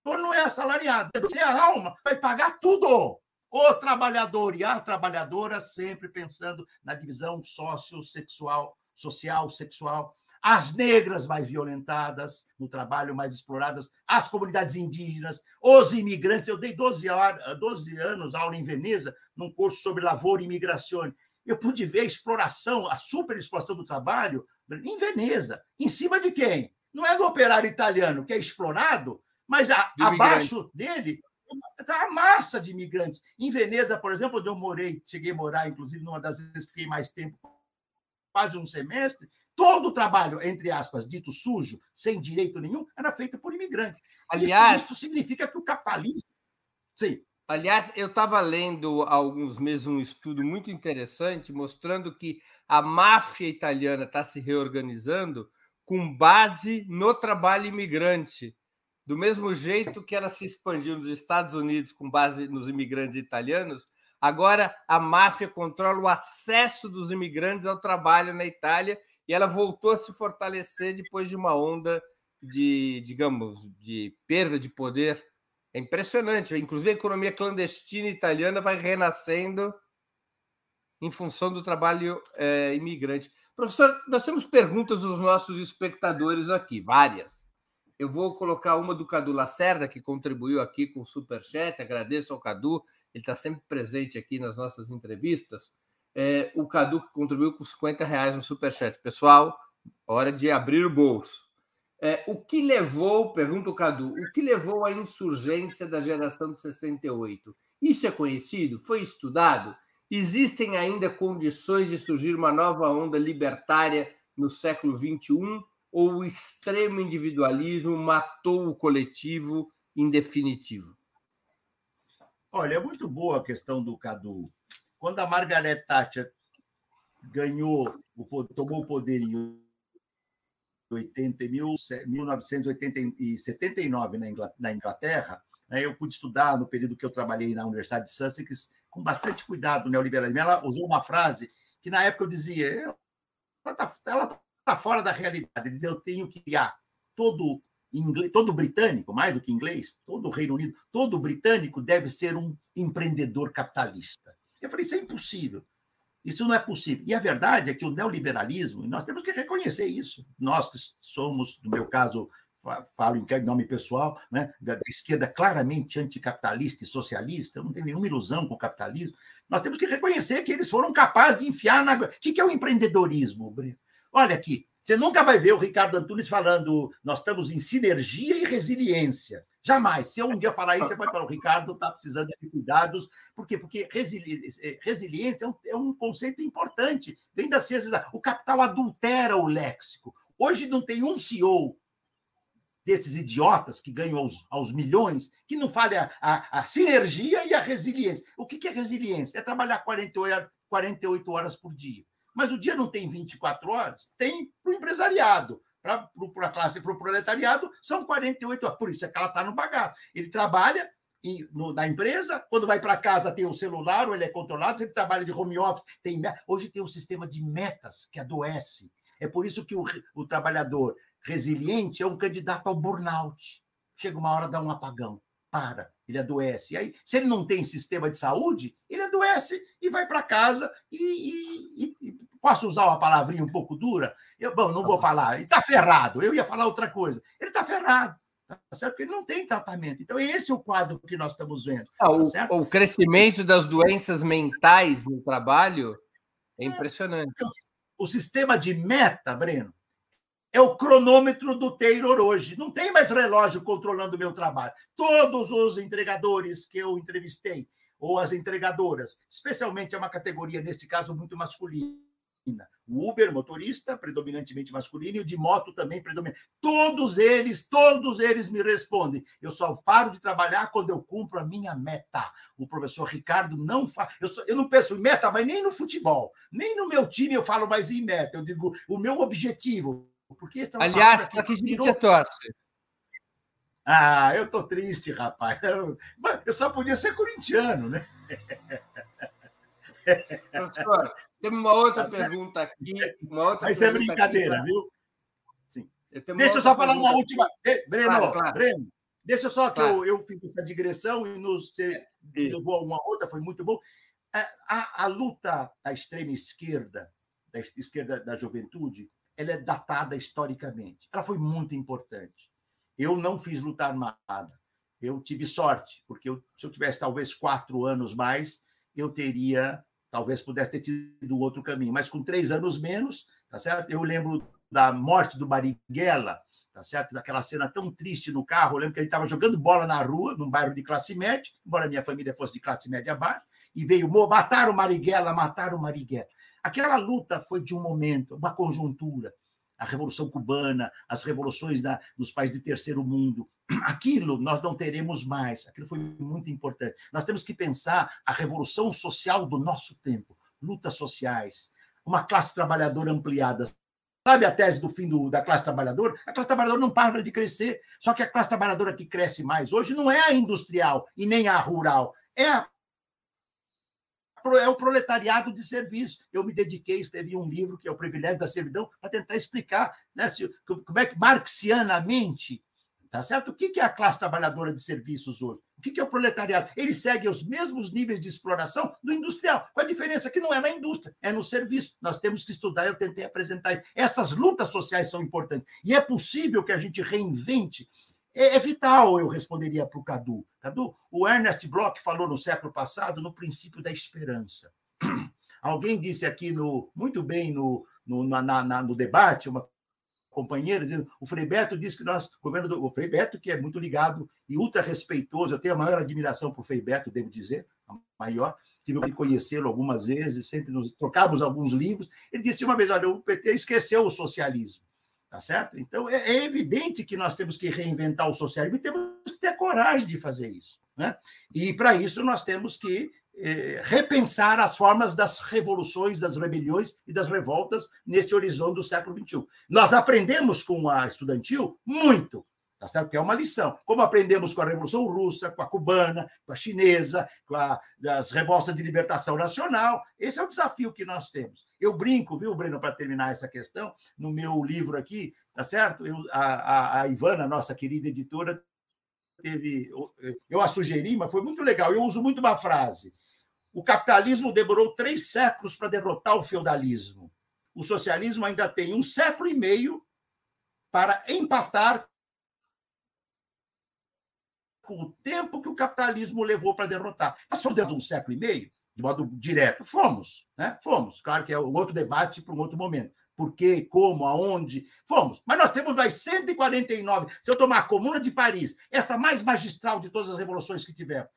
não é assalariado. É a alma, vai pagar tudo. O trabalhador e a trabalhadora sempre pensando na divisão sociossexual social, sexual, as negras mais violentadas no trabalho, mais exploradas, as comunidades indígenas, os imigrantes. Eu dei 12, horas, 12 anos aula em Veneza, num curso sobre lavoura e imigração. Eu pude ver a exploração, a superexploração do trabalho em Veneza. Em cima de quem? Não é do operário italiano, que é explorado, mas a, abaixo dele está a massa de imigrantes. Em Veneza, por exemplo, onde eu morei, cheguei a morar, inclusive, numa das vezes que fiquei mais tempo quase um semestre, todo o trabalho, entre aspas, dito sujo, sem direito nenhum, era feito por imigrantes. Aliás, isso, isso significa que o capitalismo. Sim. Aliás, eu estava lendo há alguns meses um estudo muito interessante mostrando que a máfia italiana está se reorganizando com base no trabalho imigrante. Do mesmo jeito que ela se expandiu nos Estados Unidos com base nos imigrantes italianos, Agora a máfia controla o acesso dos imigrantes ao trabalho na Itália e ela voltou a se fortalecer depois de uma onda de, digamos, de perda de poder. É impressionante. Inclusive a economia clandestina italiana vai renascendo em função do trabalho é, imigrante. Professor, nós temos perguntas dos nossos espectadores aqui, várias. Eu vou colocar uma do Cadu Lacerda, que contribuiu aqui com o Superchat. Agradeço ao Cadu ele está sempre presente aqui nas nossas entrevistas. É, o Cadu contribuiu com 50 reais no Superchat. Pessoal, hora de abrir o bolso. É, o que levou, pergunta o Cadu, o que levou à insurgência da geração de 68? Isso é conhecido? Foi estudado? Existem ainda condições de surgir uma nova onda libertária no século XXI? Ou o extremo individualismo matou o coletivo em definitivo? Olha, é muito boa a questão do Cadu. Quando a Margaret Thatcher ganhou, tomou o poder em 80, 1979 na Inglaterra, né, eu pude estudar no período que eu trabalhei na Universidade de Sussex com bastante cuidado no neoliberalismo. Ela usou uma frase que na época eu dizia, ela está tá fora da realidade. Eu tenho que criar todo inglês, todo britânico, mais do que inglês, todo Reino Unido, todo britânico deve ser um empreendedor capitalista. Eu falei, isso é impossível. Isso não é possível. E a verdade é que o neoliberalismo, e nós temos que reconhecer isso, nós que somos, no meu caso, falo em nome pessoal, né, da, esquerda claramente anticapitalista e socialista, não tenho nenhuma ilusão com o capitalismo, nós temos que reconhecer que eles foram capazes de enfiar na. O que é o empreendedorismo, Breno? Olha aqui, você nunca vai ver o Ricardo Antunes falando nós estamos em sinergia e resiliência. Jamais. Se eu um dia falar isso, você pode falar, o Ricardo está precisando de cuidados. Por quê? Porque resiliência, resiliência é, um, é um conceito importante. Vem da ciência. O capital adultera o léxico. Hoje não tem um CEO desses idiotas que ganham aos, aos milhões, que não fale a, a, a, sinergia e a resiliência. O que, é resiliência? É trabalhar 48, 48 horas por dia. Mas o dia não tem 24 horas? Tem para o empresariado. Para a classe, para o proletariado, são 48 horas. Por isso é que ela está no bagaço. Ele trabalha no, na empresa, quando vai para casa tem o celular, ou ele é controlado, ele trabalha de home office. Tem, hoje tem um sistema de metas que adoece. É por isso que o, o trabalhador resiliente é um candidato ao burnout. Chega uma hora, dá um apagão, para, ele adoece. E aí, se ele não tem sistema de saúde, ele adoece e vai para casa e, e, e, Posso usar uma palavrinha um pouco dura? Eu, bom, não vou falar. Ele está ferrado. Eu ia falar outra coisa. Ele está ferrado. Tá certo? Porque ele não tem tratamento. Então, esse é o quadro que nós estamos vendo. Ah, tá o, o, crescimento das doenças mentais no trabalho é impressionante. O sistema de meta, Breno, é o cronômetro do Taylor hoje. Não tem mais relógio controlando o meu trabalho. Todos os entregadores que eu entrevistei, ou as entregadoras, especialmente é uma categoria, neste caso, muito masculina. O Uber, motorista, predominantemente masculino, e o de moto também predominante. Todos eles, todos eles me respondem. Eu só paro de trabalhar quando eu cumpro a minha meta. O professor Ricardo não faz. Eu, eu não penso em meta, mas nem no futebol. Nem no meu time eu falo mais em meta. Eu digo o meu objetivo. Porque é Aliás, para que virou... você torce? Ah, eu tô triste, rapaz. Eu só podia ser corintiano, né? Professor, tem uma outra tá pergunta aqui. Uma outra Mas é brincadeira, aqui. viu? Sim. Eu deixa eu só falar uma última. Breno, claro, claro. Breno, deixa só que claro. eu, eu fiz essa digressão e nos, você levou a uma outra, foi muito bom. A, é, a, a luta da extrema esquerda, da esquerda da juventude, ela é datada historicamente. Ela foi muito importante. Eu não fiz luta armada. Eu tive sorte, porque eu, se eu tivesse talvez quatro anos mais, eu teria, talvez pudesse ter tido outro caminho. Mas com três anos menos, tá certo? Eu lembro da morte do Marighella, tá certo? Daquela cena tão triste no carro. Eu lembro que ele estava jogando bola na rua, num bairro de classe média, embora minha família fosse de classe média abaixo, e veio matar o Marighella, matar o Marighella. Aquela luta foi de um momento, uma conjuntura. A Revolução Cubana, as revoluções da, nos países de terceiro mundo. <clears throat> Aquilo nós não teremos mais. Aquilo foi muito importante. Nós temos que pensar a revolução social do nosso tempo. Lutas sociais, uma classe trabalhadora ampliada. Sabe a tese do fim do, da classe trabalhadora? A classe trabalhadora não para de crescer. Só que a classe trabalhadora que cresce mais hoje não é a industrial e nem a rural. É a é o proletariado de serviço. Eu me dediquei, escrevi um livro que é o Privilégio da Servidão, para tentar explicar né, se, como é que marxianamente, tá certo? O que é a classe trabalhadora de serviços hoje? O que é o proletariado? Ele segue os mesmos níveis de exploração do industrial. Com a diferença que não é na indústria, é no serviço. Nós temos que estudar, eu tentei apresentar isso. Essas lutas sociais são importantes. E é possível que a gente reinvente é, é vital, eu responderia para o Cadu. Cadu, o Ernest Bloch falou no século passado no princípio da esperança. <clears throat> Alguém disse aqui no, muito bem no, no, na, na, no debate, uma companheira, o Frei Beto disse que nós, o governo do o que é muito ligado e ultra respeitoso, eu tenho a maior admiração por Frei Beto, devo dizer, a maior, tive que conhecê-lo algumas vezes, sempre nos trocamos alguns livros. Ele disse uma vez: olha, o PT esqueceu o socialismo. Tá certo? Então, é, é, evidente que nós temos que reinventar o socialismo e temos que ter coragem de fazer isso. Né? E, para isso, nós temos que é, repensar as formas das revoluções, das rebeliões e das revoltas nesse horizonte do século XXI. Nós aprendemos com a estudantil muito, tá certo? Que é uma lição. Como aprendemos com a Revolução Russa, com a cubana, com a chinesa, com a, as revoltas de libertação nacional. Esse é o desafio que nós temos. Eu brinco, viu, Breno, para terminar essa questão, no meu livro aqui, tá certo? Eu, a, a, a Ivana, nossa querida editora, teve. Eu a sugeri, mas foi muito legal. Eu uso muito uma frase. O capitalismo demorou três séculos para derrotar o feudalismo. O socialismo ainda tem um século e meio para empatar com o tempo que o capitalismo levou para derrotar. Fomos dentro de um século e meio, de modo direto? Fomos, né? Fomos. Claro que é um outro debate para um outro momento. Por quê, como, aonde? Fomos. Mas nós temos mais 149. Se eu tomar a Comuna de Paris, esta mais magistral de todas as revoluções que tivemos,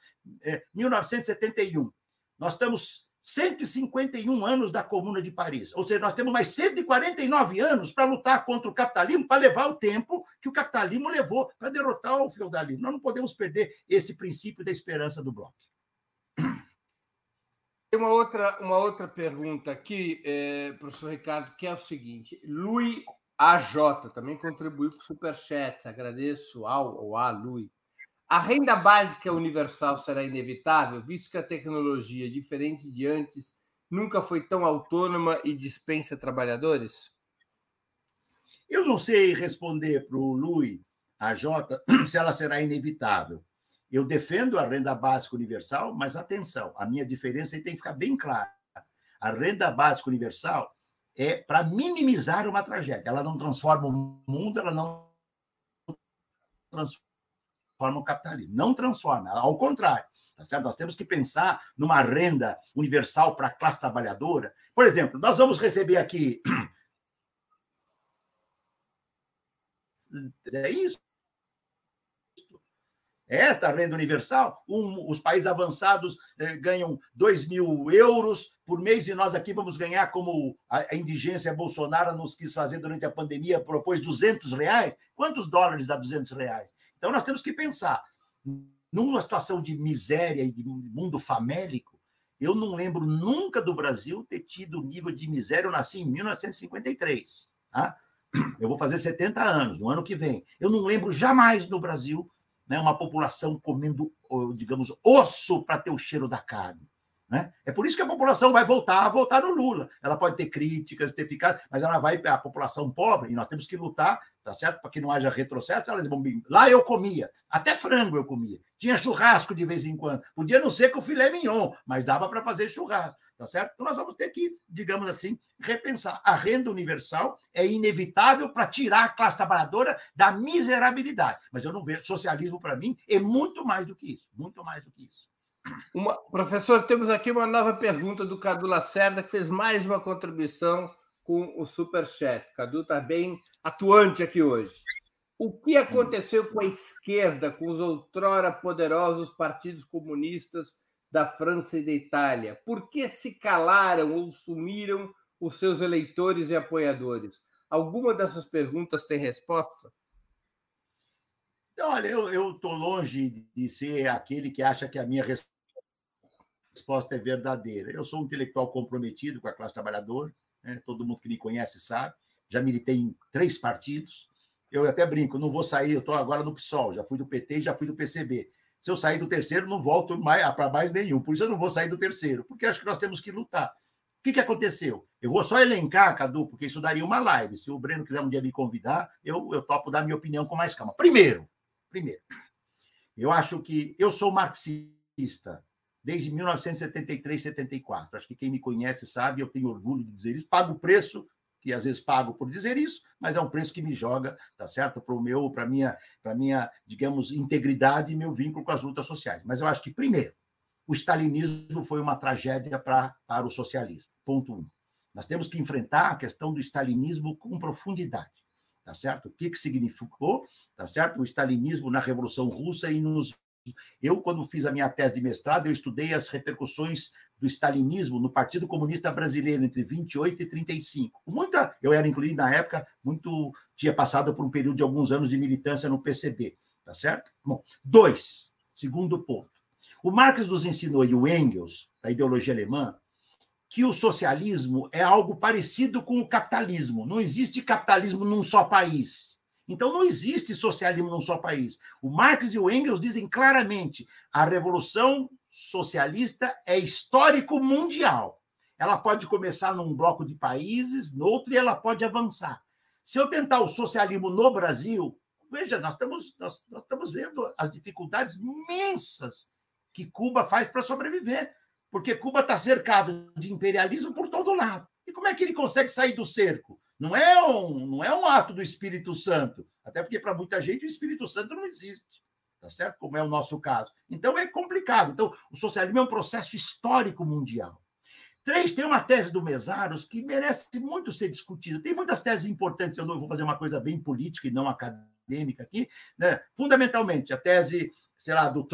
é, 1971, nós estamos 151 anos da Comuna de Paris. Ou seja, nós temos mais 149 anos para lutar contra o capitalismo, para levar o tempo que o capitalismo levou para derrotar o feudalismo. Nós não podemos perder esse princípio da esperança do bloco. Tem uma outra, uma outra pergunta aqui, é, professor Ricardo, que é o seguinte: Lui AJ também contribuiu com o Superchat. Agradeço ao ou a Lui. A renda básica universal será inevitável, visto que a tecnologia, diferente de antes, nunca foi tão autônoma e dispensa trabalhadores? Eu não sei responder para o Lui AJ <clears throat> se ela será inevitável. Eu defendo a renda básica universal, mas atenção, a minha diferença tem que ficar bem clara. A renda básica universal é para minimizar uma tragédia. Ela não transforma o mundo, ela não transforma o capitalismo. Não transforma, ao contrário. Tá? Nós temos que pensar numa renda universal para a classe trabalhadora. Por exemplo, nós vamos receber aqui. <clears throat> É isso. Esta renda universal, um, os países avançados eh, ganham 2 mil euros por mês e nós aqui vamos ganhar, como a, a indigência Bolsonaro nos quis fazer durante a pandemia, propôs 200 reais. Quantos dólares dá 200 reais? Então nós temos que pensar. Numa situação de miséria e de mundo famélico, eu não lembro nunca do Brasil ter tido nível de miséria. Eu nasci em 1953. Tá? Eu vou fazer 70 anos no ano que vem. Eu não lembro jamais no Brasil né, uma população comendo, digamos, osso para ter o cheiro da carne. Né? É por isso que a população vai voltar a votar no Lula. Ela pode ter críticas, ter ficado, mas ela vai, a população pobre, e nós temos que lutar, tá certo? Para que não haja retrocesso. Elas vão, lá eu comia, até frango eu comia. Tinha churrasco de vez em quando. Podia não ser com filé mignon, mas dava para fazer churrasco. Tá certo? Então, nós vamos ter que, digamos assim, repensar. A renda universal é inevitável para tirar a classe trabalhadora da miserabilidade. Mas eu não vejo. Socialismo, para mim, é muito mais do que isso. Muito mais do que isso. Uma, professor, temos aqui uma nova pergunta do Cadu Lacerda, que fez mais uma contribuição com o Superchat. Cadu está bem atuante aqui hoje. O que aconteceu com a esquerda, com os outrora poderosos partidos comunistas da França e da Itália? Por que se calaram ou sumiram os seus eleitores e apoiadores? Alguma dessas perguntas tem resposta? Olha, eu estou longe de ser aquele que acha que a minha resposta é verdadeira. Eu sou um intelectual comprometido com a classe trabalhadora, né? todo mundo que me conhece sabe. Já militei em três partidos. Eu até brinco, não vou sair, eu estou agora no PSOL, já fui do PT e já fui do PCB. Se eu sair do terceiro, não volto mais para mais nenhum. Por isso eu não vou sair do terceiro, porque acho que nós temos que lutar. O que, que aconteceu? Eu vou só elencar, Cadu, porque isso daria uma live. Se o Breno quiser um dia me convidar, eu, eu topo dar minha opinião com mais calma. Primeiro, primeiro, eu acho que eu sou marxista desde 1973, 74. Acho que quem me conhece sabe, eu tenho orgulho de dizer isso. Pago o preço que às vezes pago por dizer isso, mas é um preço que me joga, tá certo? Para o meu, para minha, para minha, digamos, integridade e meu vínculo com as lutas sociais. Mas eu acho que primeiro, o stalinismo foi uma tragédia para para o socialismo. Ponto um. Nós temos que enfrentar a questão do stalinismo com profundidade, tá certo? O que que significou, tá certo? O stalinismo na Revolução Russa e nos eu, quando fiz a minha tese de mestrado, eu estudei as repercussões do stalinismo no Partido Comunista Brasileiro entre 28 e 35. Muita, eu era incluído na época, muito tinha passado por um período de alguns anos de militância no PCB, tá certo? Bom, dois, segundo ponto. O Marx nos ensinou e o Engels, da ideologia alemã, que o socialismo é algo parecido com o capitalismo. Não existe capitalismo num só país. Então não existe socialismo num só país. O Marx e o Engels dizem claramente: a revolução socialista é histórico mundial. Ela pode começar num bloco de países, no outro e ela pode avançar. Se eu tentar o socialismo no Brasil, veja, nós estamos, nós, nós estamos vendo as dificuldades imensas que Cuba faz para sobreviver. Porque Cuba está cercado de imperialismo por todo lado. E como é que ele consegue sair do cerco? Não é um, não é um ato do Espírito Santo. Até porque, para muita gente, o Espírito Santo não existe. Tá certo? Como é o nosso caso. Então, é complicado. Então, o socialismo é um processo histórico mundial. Três, tem uma tese do Mesaros que merece muito ser discutida. Tem muitas teses importantes, eu não vou fazer uma coisa bem política e não acadêmica aqui. Né? Fundamentalmente, a tese, sei lá, do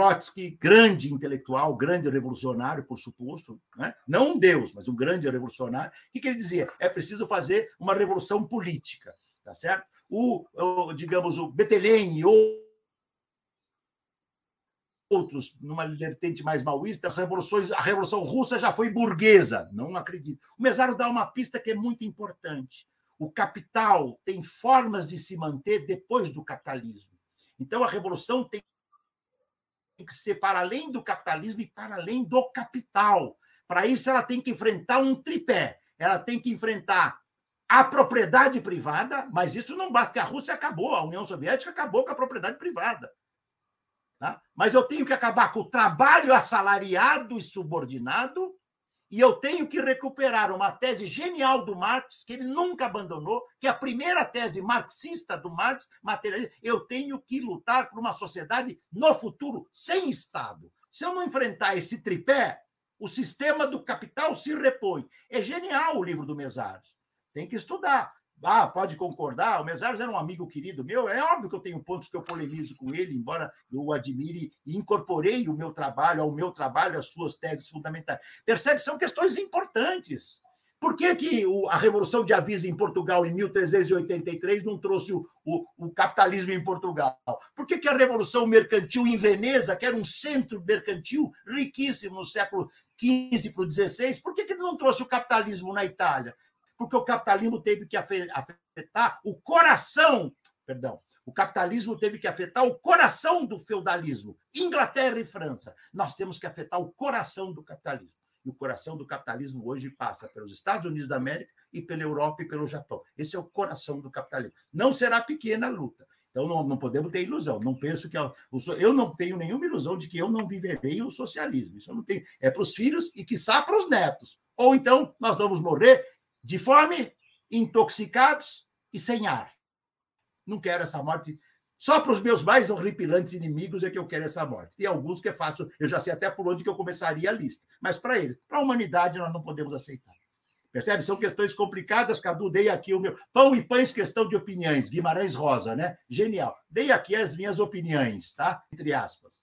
Trotsky, grande intelectual, grande revolucionário, por suposto, né? não um deus, mas um grande revolucionário. O que, ele dizia? É preciso fazer uma revolução política, tá certo? O, o digamos, o Betelém ou outros numa vertente mais maoísta, as revoluções, a Revolução Russa já foi burguesa. Não acredito. O Mesaro dá uma pista que é muito importante. O capital tem formas de se manter depois do capitalismo. Então, a revolução tem que ser para além do capitalismo e para além do capital. Para isso, ela tem que enfrentar um tripé. Ela tem que enfrentar a propriedade privada, mas isso não basta, porque a Rússia acabou, a União Soviética acabou com a propriedade privada. Tá? Mas eu tenho que acabar com o trabalho assalariado e subordinado, e eu tenho que recuperar uma tese genial do Marx, que ele nunca abandonou, que é a primeira tese marxista do Marx, materialista. Eu tenho que lutar por uma sociedade no futuro sem Estado. Se eu não enfrentar esse tripé, o sistema do capital se repõe. É genial o livro do Mesaros. Tem que estudar. Ah, pode concordar, o Mesaros era um amigo querido meu, é óbvio que eu tenho pontos que eu polemizo com ele, embora eu o admire e incorporei o meu trabalho, ao meu trabalho, as suas teses fundamentais. Percebe? São questões importantes. Por que, que a Revolução de Avisa em Portugal, em 1383, não trouxe o, o, o capitalismo em Portugal? Por que, que a Revolução Mercantil em Veneza, que era um centro mercantil riquíssimo no século XV para o XVI, por que, que não trouxe o capitalismo na Itália? Porque o capitalismo teve que afetar o coração, perdão, o capitalismo teve que afetar o coração do feudalismo, Inglaterra e França. Nós temos que afetar o coração do capitalismo. E o coração do capitalismo hoje passa pelos Estados Unidos da América e pela Europa e pelo Japão. Esse é o coração do capitalismo. Não será pequena a luta. Então não, não podemos ter ilusão. Não penso que eu, eu não tenho nenhuma ilusão de que eu não viverei o socialismo. Isso eu não tenho. É para os filhos e quiçá para os netos. Ou então nós vamos morrer de fome, intoxicados e sem ar. Não quero essa morte. Só para os meus mais horripilantes inimigos é que eu quero essa morte. Tem alguns que é fácil, eu já sei até por onde que eu começaria a lista. Mas para eles, para a humanidade, nós não podemos aceitar. Percebe? São questões complicadas, Cadu. Dei aqui o meu. Pão e pães, questão de opiniões. Guimarães Rosa, né? Genial. Dei aqui as minhas opiniões, tá? Entre aspas.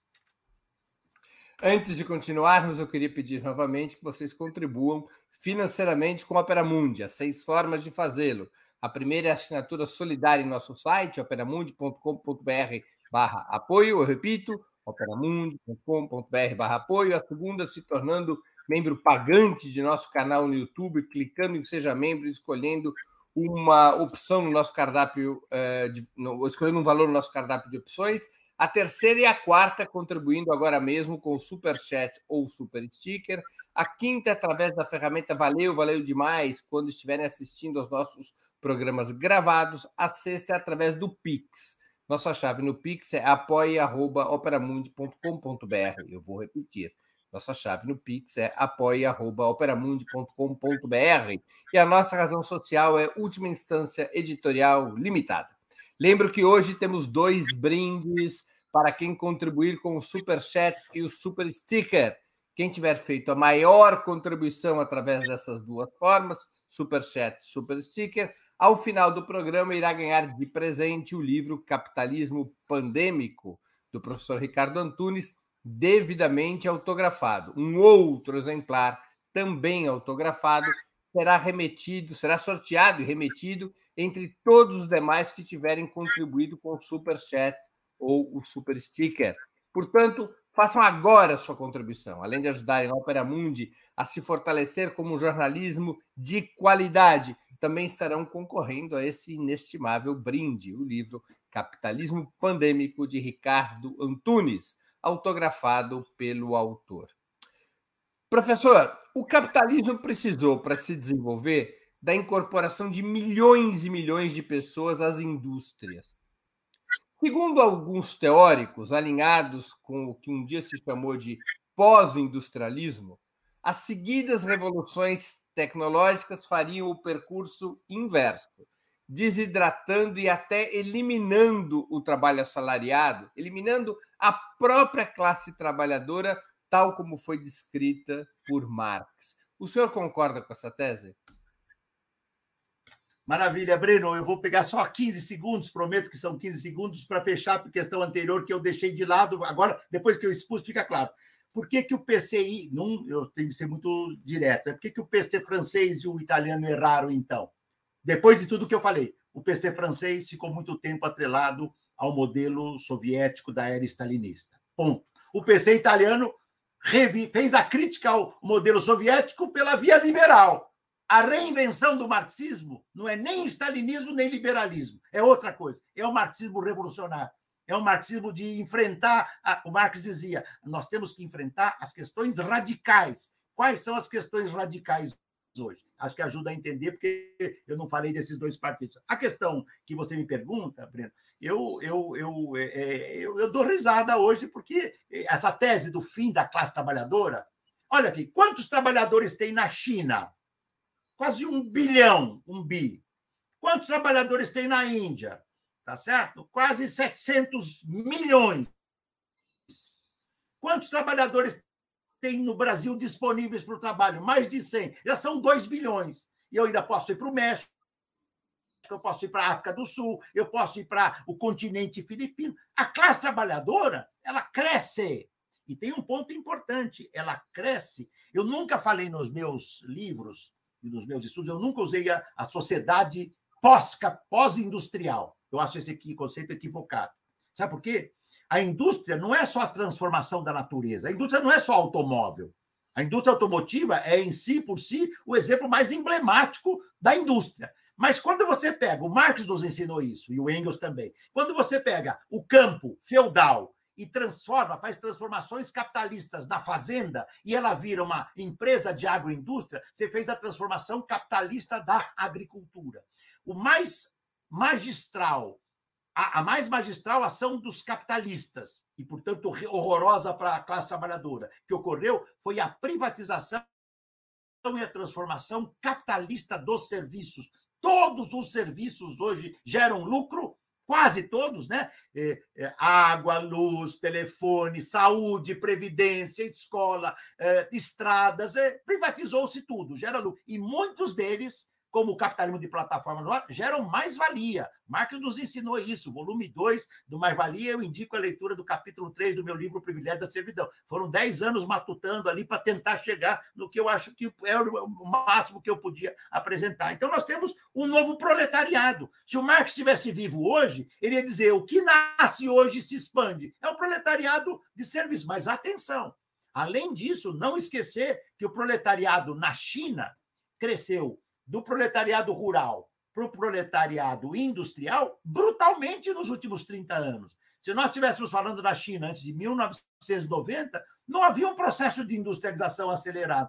Antes de continuarmos, eu queria pedir novamente que vocês contribuam financeiramente com a Opera Mundi. Há seis formas de fazê-lo. A primeira é a assinatura solidária em nosso site, operamundi.com.br barra apoio. Eu repito, operamundi.com.br barra apoio. A segunda, se tornando membro pagante de nosso canal no YouTube, clicando em Seja Membro e escolhendo uma opção no nosso cardápio, uh, de, no, escolhendo um valor no nosso cardápio de opções. A terceira e a quarta, contribuindo agora mesmo com Super Chat ou Super Sticker. A quinta, através da ferramenta Valeu, valeu demais, quando estiverem assistindo aos nossos programas gravados. A sexta é através do Pix. Nossa chave no Pix é apoia.operamundi.com.br. Eu vou repetir. Nossa chave no Pix é apoia.operamundi.com.br. E a nossa razão social é Última Instância Editorial Limitada. Lembro que hoje temos dois brindes para quem contribuir com o Super Chat e o Super Sticker. Quem tiver feito a maior contribuição através dessas duas formas, Super Chat, Super Sticker, ao final do programa irá ganhar de presente o livro Capitalismo Pandêmico, do professor Ricardo Antunes, devidamente autografado. Um outro exemplar, também autografado, será remetido, será sorteado e remetido entre todos os demais que tiverem contribuído com o Super Chat ou o Super Sticker. Portanto, façam agora sua contribuição, além de ajudarem a Opera Mundi a se fortalecer como jornalismo de qualidade. Também estarão concorrendo a esse inestimável brinde, o livro Capitalismo Pandêmico de Ricardo Antunes, autografado pelo autor. Professor, o capitalismo precisou, para se desenvolver, da incorporação de milhões e milhões de pessoas às indústrias. Segundo alguns teóricos, alinhados com o que um dia se chamou de pós-industrialismo, as seguidas revoluções tecnológicas fariam o percurso inverso, desidratando e até eliminando o trabalho assalariado, eliminando a própria classe trabalhadora, tal como foi descrita por Marx. O senhor concorda com essa tese? Maravilha, Breno. Eu vou pegar só 15 segundos, prometo que são 15 segundos, para fechar a questão anterior que eu deixei de lado. Agora, depois que eu expus, fica claro. Por que, que o PCI, não, eu tenho que ser muito direto, é por que, que o PC francês e o italiano erraram, então? Depois de tudo que eu falei, o PC francês ficou muito tempo atrelado ao modelo soviético da era stalinista. Ponto. O PC italiano fez a crítica ao modelo soviético pela via liberal a reinvenção do marxismo não é nem stalinismo nem liberalismo, é outra coisa. É o marxismo revolucionário. É o marxismo de enfrentar. A... O Marx dizia: nós temos que enfrentar as questões radicais. Quais são as questões radicais hoje? Acho que ajuda a entender, porque eu não falei desses dois partidos. A questão que você me pergunta, Breno, eu, eu, eu, é, é eu, eu dou risada hoje, porque essa tese do fim da classe trabalhadora. Olha aqui, quantos trabalhadores tem na China? quase um bilhão, um bi. Quantos trabalhadores tem na Índia? Tá certo? Quase 700 milhões. Quantos trabalhadores tem no Brasil disponíveis para o trabalho? Mais de 100. Já são 2 bilhões. E eu ainda posso ir para o México, eu posso ir para a África do Sul, eu posso ir para o continente filipino. A classe trabalhadora, ela cresce. E tem um ponto importante, ela cresce. Eu nunca falei nos meus livros e nos meus estudos, eu nunca usei a, a sociedade pós-industrial. eu acho esse aqui, conceito equivocado. Sabe por quê? A indústria não é só a transformação da natureza. A indústria não é só automóvel. A indústria automotiva é, em si, por si, o exemplo mais emblemático da indústria. Mas quando você pega, o Marx nos ensinou isso, e o Engels também, quando você pega o campo feudal e transforma, faz transformações capitalistas na fazenda e ela vira uma empresa de agroindústria, você fez a transformação capitalista da agricultura. O mais magistral, a, a mais magistral ação dos capitalistas, e, portanto, horrorosa para a classe trabalhadora, que ocorreu foi a privatização e a transformação capitalista dos serviços. Todos os serviços hoje geram lucro quase todos, né? É, é, água, luz, telefone, saúde, previdência, escola, é, estradas, é, privatizou-se tudo, gera lucro. E muitos deles como o capitalismo de plataforma geram mais-valia. Marx nos ensinou isso. Volume 2 do Mais-Valia, eu indico a leitura do capítulo 3 do meu livro O Privilégio da Servidão. Foram 10 anos matutando ali para tentar chegar no que eu acho que é o máximo que eu podia apresentar. Então, nós temos um novo proletariado. Se o Marx estivesse vivo hoje, ele ia dizer: o que nasce hoje se expande. É o proletariado de serviço. Mas atenção! Além disso, não esquecer que o proletariado na China cresceu do proletariado rural para o proletariado industrial brutalmente nos últimos 30 anos. Se nós estivéssemos falando da China antes de 1990, não havia um processo de industrialização acelerado.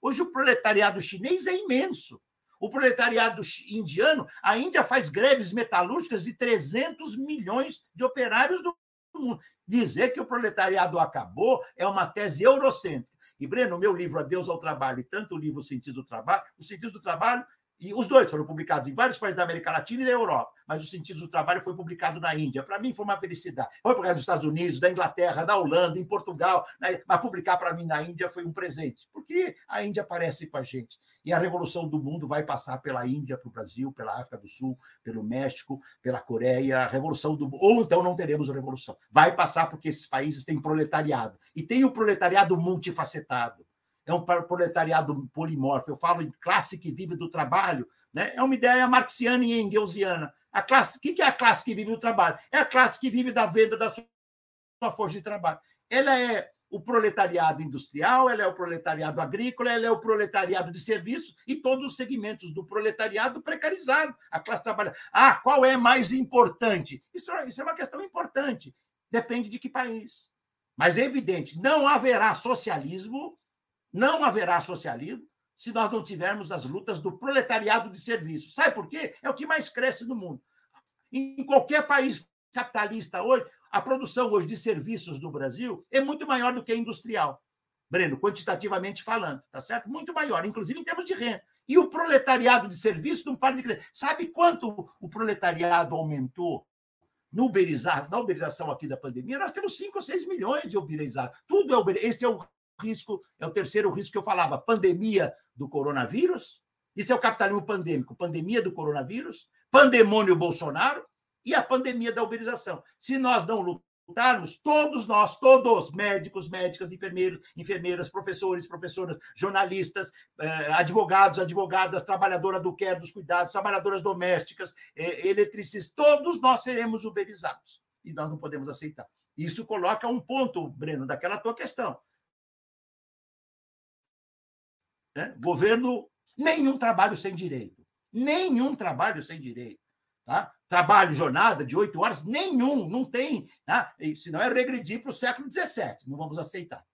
Hoje o proletariado chinês é imenso. O proletariado indiano, a Índia faz greves metalúrgicas de 300 milhões de operários do mundo. Dizer que o proletariado acabou é uma tese eurocêntrica. E, Breno, o meu livro Adeus ao Trabalho, e tanto o livro O Sentido do Trabalho, O Sentido do Trabalho, e os dois foram publicados em vários países da América Latina e da Europa, mas O Sentido do Trabalho foi publicado na Índia. Para mim foi uma felicidade. Foi publicado nos Estados Unidos, da Inglaterra, da Holanda, em Portugal, né? mas publicar para mim na Índia foi um presente, porque a Índia aparece com a gente. E a revolução do mundo vai passar pela Índia para o Brasil, pela África do Sul, pelo México, pela Coreia, a revolução do ou então não teremos a revolução. Vai passar porque esses países têm proletariado e tem o proletariado multifacetado. É um proletariado polimorfo. Eu falo em classe que vive do trabalho, né? É uma ideia marxiana e engelsiana. A classe, o que é a classe que vive do trabalho? É a classe que vive da venda da sua força de trabalho. Ela é o proletariado industrial, ela é o proletariado agrícola, ela é o proletariado de serviços e todos os segmentos do proletariado precarizado, a classe trabalhadora. Ah, qual é mais importante? Isso, isso é uma questão importante. Depende de que país. Mas é evidente, não haverá socialismo, não haverá socialismo se nós não tivermos as lutas do proletariado de serviços. Sabe por quê? É o que mais cresce no mundo. Em qualquer país capitalista hoje, A produção hoje de serviços no Brasil é muito maior do que a industrial. Breno, quantitativamente falando, tá certo? Muito maior, inclusive em termos de renda. E o proletariado de serviço não para de crescer. Sabe quanto o proletariado aumentou no uberizado, na uberização aqui da pandemia? Nós temos 5 ou 6 milhões de uberizados. Tudo é uber... Esse é o risco, é o terceiro risco que eu falava, pandemia do coronavírus. Isso é o capitalismo pandêmico, pandemia do coronavírus, pandemônio Bolsonaro e a pandemia da uberização. Se nós não lutarmos, todos nós, todos, médicos, médicas, enfermeiros, enfermeiras, professores, professoras, jornalistas, eh, advogados, advogadas, trabalhadoras do care, dos cuidados, trabalhadoras domésticas, eh, eletricistas, todos nós seremos uberizados. E nós não podemos aceitar. Isso coloca um ponto, Breno, daquela tua questão. Né? Governo, nenhum trabalho sem direito. Nenhum trabalho sem direito. Tá? Trabalho, jornada de oito horas, nenhum, não tem. Tá? E, senão é regredir para o século XVII. Não vamos aceitar.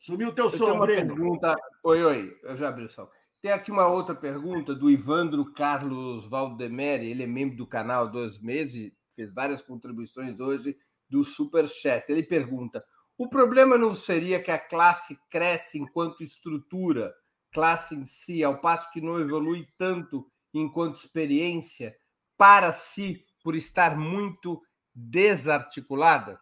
Sumiu o teu som, Breno. Pergunta... Oi, oi, eu já abri o som. Tem aqui uma outra pergunta do Ivandro Carlos Valdemere, ele é membro do canal há dois meses, fez várias contribuições hoje do Superchat. Ele pergunta: o problema não seria que a classe cresce enquanto estrutura, classe em si, ao passo que não evolui tanto enquanto experiência, para si, por estar muito desarticulada?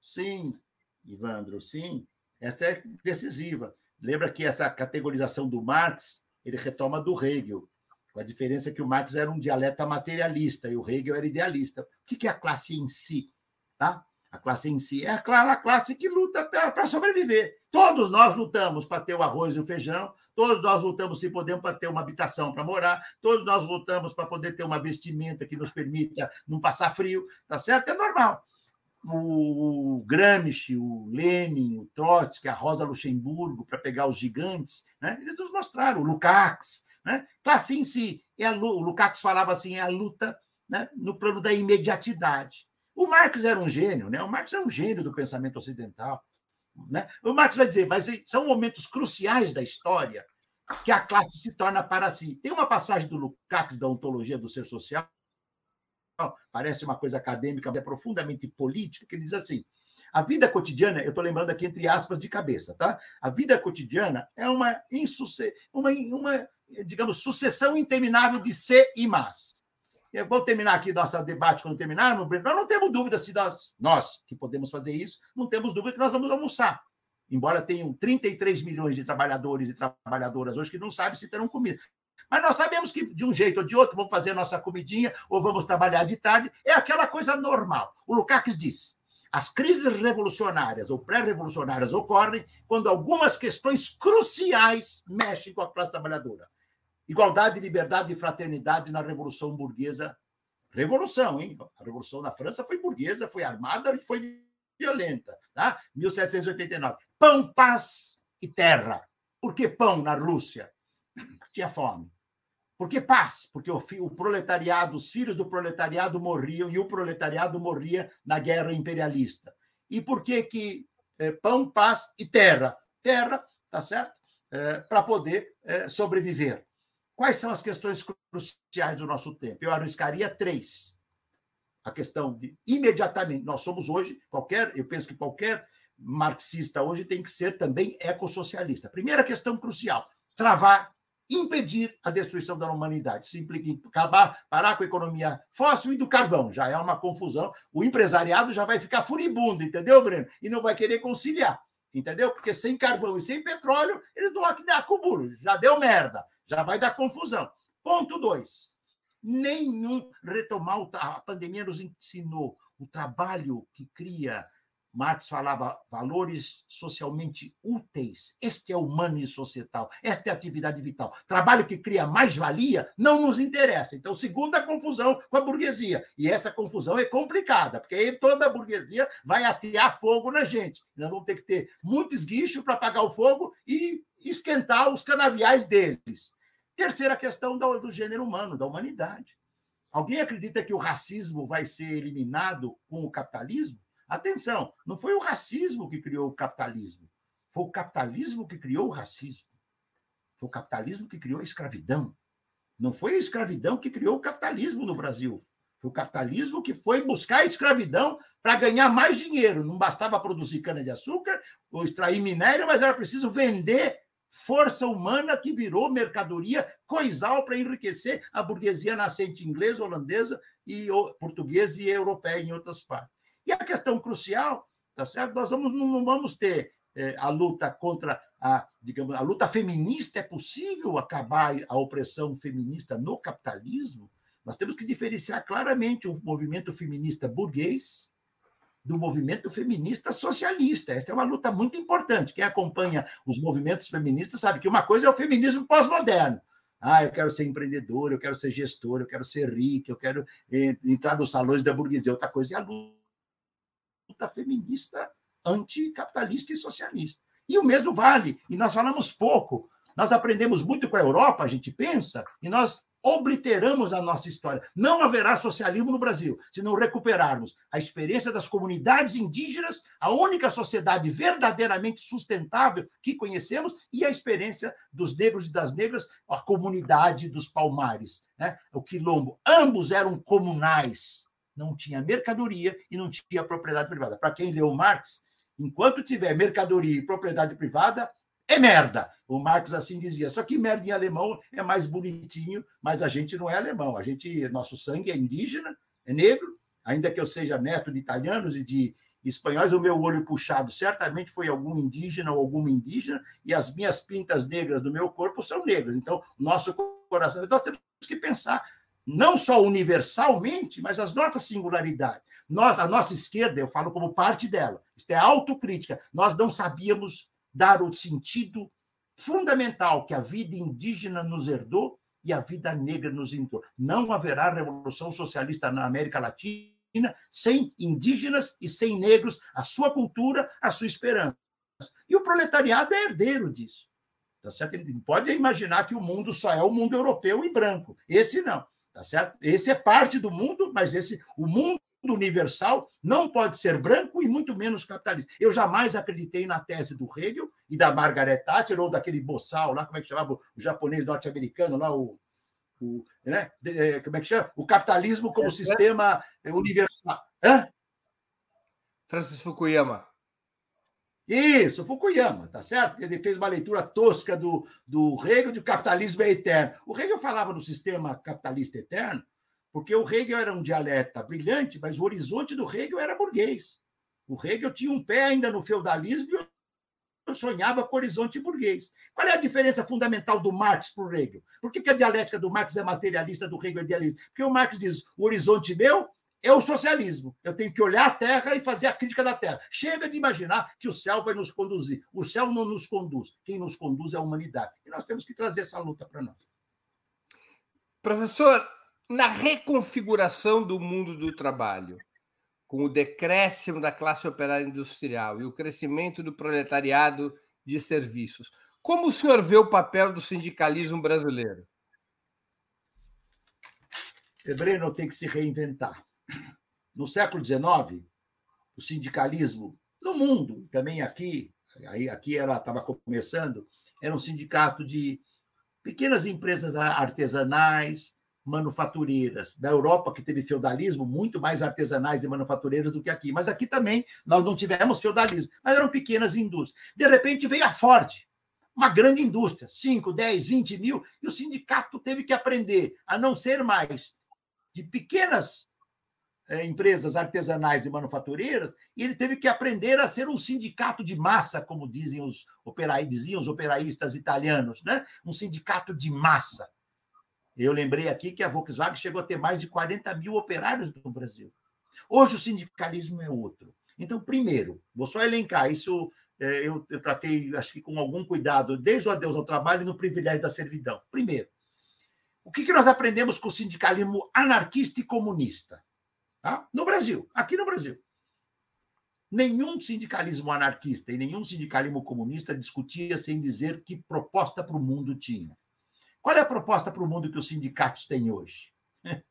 Sim, Ivandro, sim. Essa é decisiva. Lembra que essa categorização do Marx ele retoma do Hegel, com a diferença que o Marx era um dialeta materialista e o Hegel era idealista. O que é a classe em si? Tá? A classe em si é a classe que luta para sobreviver. Todos nós lutamos para ter o arroz e o feijão, todos nós lutamos, se podemos, para ter uma habitação para morar, todos nós lutamos para poder ter uma vestimenta que nos permita não passar frio, tá certo? É normal. O Gramsci, o Lenin, o Trotsky, a Rosa Luxemburgo, para pegar os gigantes, né? eles nos mostraram, o Lukács. Né? Classe em si, é a, o Lukács falava assim, é a luta né? no plano da imediatidade. O Marx era um gênio, né? O Marx é um gênio do pensamento ocidental. Né? O Marx vai dizer, mas são momentos cruciais da história que a classe se torna para si. Tem uma passagem do Lukács da ontologia do ser social, parece uma coisa acadêmica, mas é profundamente política, que ele diz assim: a vida cotidiana, eu estou lembrando aqui entre aspas de cabeça, tá? A vida cotidiana é uma, uma, uma digamos, sucessão interminável de ser e mas. Vou terminar aqui nosso debate quando terminarmos, Breno. Nós não temos dúvida se nós, nós que podemos fazer isso, não temos dúvida que nós vamos almoçar. Embora tenham 33 milhões de trabalhadores e trabalhadoras hoje que não sabem se terão comida. Mas nós sabemos que, de um jeito ou de outro, vamos fazer nossa comidinha ou vamos trabalhar de tarde. É aquela coisa normal. O Lukács diz: as crises revolucionárias ou pré-revolucionárias ocorrem quando algumas questões cruciais mexem com a classe trabalhadora. Igualdade, liberdade e fraternidade na Revolução Burguesa. Revolução, hein? A Revolução na França foi burguesa, foi armada e foi violenta. Tá? 1789. Pão, paz e terra. Por que pão na Rússia? Tinha fome. Por que paz? Porque o, o, proletariado, os filhos do proletariado morriam e o proletariado morria na guerra imperialista. E por que que é, pão, paz e terra? Terra, tá certo? É, Para poder é, sobreviver. Quais são as questões cruciais do nosso tempo? Eu arriscaria três. A questão de imediatamente, nós somos hoje, qualquer, eu penso que qualquer marxista hoje tem que ser também ecossocialista. Primeira questão crucial: travar, impedir a destruição da humanidade. Isso implica em acabar, parar com a economia fóssil e do carvão. Já é uma confusão. O empresariado já vai ficar furibundo, entendeu, Breno? E não vai querer conciliar, entendeu? Porque sem carvão e sem petróleo, eles não acúmulo. Já deu merda. Já vai dar confusão. Ponto dois. Nenhum retomar a pandemia nos ensinou o trabalho que cria. Marx falava valores socialmente úteis. Este é humano societal, esta é atividade vital. Trabalho que cria mais-valia não nos interessa. Então, segunda confusão com a burguesia. E essa confusão é complicada, porque aí toda a burguesia vai atear fogo na gente. Nós vamos ter que ter muito esguicho para apagar o fogo e esquentar os canaviais deles. Terceira questão do, gênero humano, da humanidade. Alguém acredita que o racismo vai ser eliminado com o capitalismo? Atenção, não foi o racismo que criou o capitalismo, foi o capitalismo que criou o racismo. Foi o capitalismo que criou a escravidão. Não foi a escravidão que criou o capitalismo no Brasil. Foi o capitalismo que foi buscar a escravidão para ganhar mais dinheiro. Não bastava produzir cana-de-açúcar ou extrair minério, mas era preciso vender força humana que virou mercadoria coisal para enriquecer a burguesia nascente inglesa, holandesa e portuguesa e europeia em outras partes. E a questão crucial, tá certo? Nós vamos, não vamos ter é, a luta contra a, digamos, a luta feminista. É possível acabar a opressão feminista no capitalismo? Nós temos que diferenciar claramente o movimento feminista burguês do movimento feminista socialista. Essa é uma luta muito importante. Quem acompanha os movimentos feministas sabe que uma coisa é o feminismo pós-moderno. Ah, eu quero ser empreendedor, eu quero ser gestor, eu quero ser rico, eu quero eh, entrar nos salões da burguesia. Outra coisa é a luta feminista anticapitalista e socialista. E o mesmo vale, e nós falamos pouco. Nós aprendemos muito com a Europa, a gente pensa, e nós obliteramos a nossa história. Não haverá socialismo no Brasil se não recuperarmos a experiência das comunidades indígenas, a única sociedade verdadeiramente sustentável que conhecemos, e a experiência dos negros e das negras, a comunidade dos palmares, né? o quilombo. Ambos eram comunais, não tinha mercadoria e não tinha propriedade privada. Para quem leu Marx, enquanto tiver mercadoria e propriedade privada, é merda. O Marx assim dizia. Só que merda em alemão é mais bonitinho, mas a gente não é alemão. A gente, nosso sangue é indígena, é negro. Ainda que eu seja neto de italianos e de espanhóis, o meu olho puxado certamente foi algum indígena ou alguma indígena, e as minhas pintas negras do meu corpo são negras. Então, nosso coração. Nós temos que pensar não só universalmente, mas as nossas singularidades. Nós, a nossa esquerda, eu falo como parte dela, isto é autocrítica. Nós não sabíamos dar o sentido fundamental que a vida indígena nos herdou e a vida negra nos herdou. Não haverá revolução socialista na América Latina sem indígenas e sem negros, a sua cultura, a sua esperança. E o proletariado é herdeiro disso. Tá certo? Ele pode imaginar que o mundo só é o mundo europeu e branco. Esse não. Tá certo? Esse é parte do mundo, mas esse o mundo universal não pode ser branco e muito menos capitalista. Eu jamais acreditei na tese do Hegel e da Margaret Thatcher ou daquele boçal lá, como é que chamava o japonês norte-americano lá, o, o né? É, como é que chama? O capitalismo como é, sistema universal. Hã? Francis Fukuyama. Isso, Fukuyama, tá certo? Ele fez uma leitura tosca do, do Hegel de o capitalismo é eterno. O Hegel falava do sistema capitalista eterno porque o Hegel era um dialeta brilhante, mas o horizonte do Hegel era burguês. O Hegel tinha um pé ainda no feudalismo e eu sonhava com o horizonte burguês. Qual é a diferença fundamental do Marx para o Hegel? Por que, a dialética do Marx é materialista, do Hegel é idealista? Porque o Marx diz: o horizonte meu é o socialismo. Eu tenho que olhar a Terra e fazer a crítica da Terra. Chega de imaginar que o céu vai nos conduzir. O céu não nos conduz. Quem nos conduz é a humanidade. E nós temos que trazer essa luta para nós. Professor, na reconfiguração do mundo do trabalho, com o decréscimo da classe operária industrial e o crescimento do proletariado de serviços, como o senhor vê o papel do sindicalismo brasileiro? Breno tem que se reinventar. No século XIX, o sindicalismo no mundo, também aqui, aí aqui era estava começando, era um sindicato de pequenas empresas artesanais, manufatureiras. Da Europa, que teve feudalismo, muito mais artesanais e manufatureiras do que aqui. Mas aqui também nós não tivemos feudalismo, mas eram pequenas indústrias. De repente veio a Ford, uma grande indústria, 5, 10, 20 mil, e o sindicato teve que aprender a não ser mais de pequenas é, empresas artesanais e manufatureiras, e ele teve que aprender a ser um sindicato de massa, como dizem os, opera, diziam os operaístas italianos, né? um sindicato de massa eu lembrei aqui que a Volkswagen chegou a ter mais de 40 mil operários no Brasil. Hoje o sindicalismo é outro. Então, primeiro, vou só elencar, isso é, eu, eu, tratei, acho que com algum cuidado, desde o adeus ao trabalho e no privilégio da servidão. Primeiro, o que, que nós aprendemos com o sindicalismo anarquista e comunista? Tá? No Brasil, aqui no Brasil. Nenhum sindicalismo anarquista e nenhum sindicalismo comunista discutia sem dizer que proposta para o mundo tinha. Qual é a proposta para o mundo que os sindicatos têm hoje? <laughs>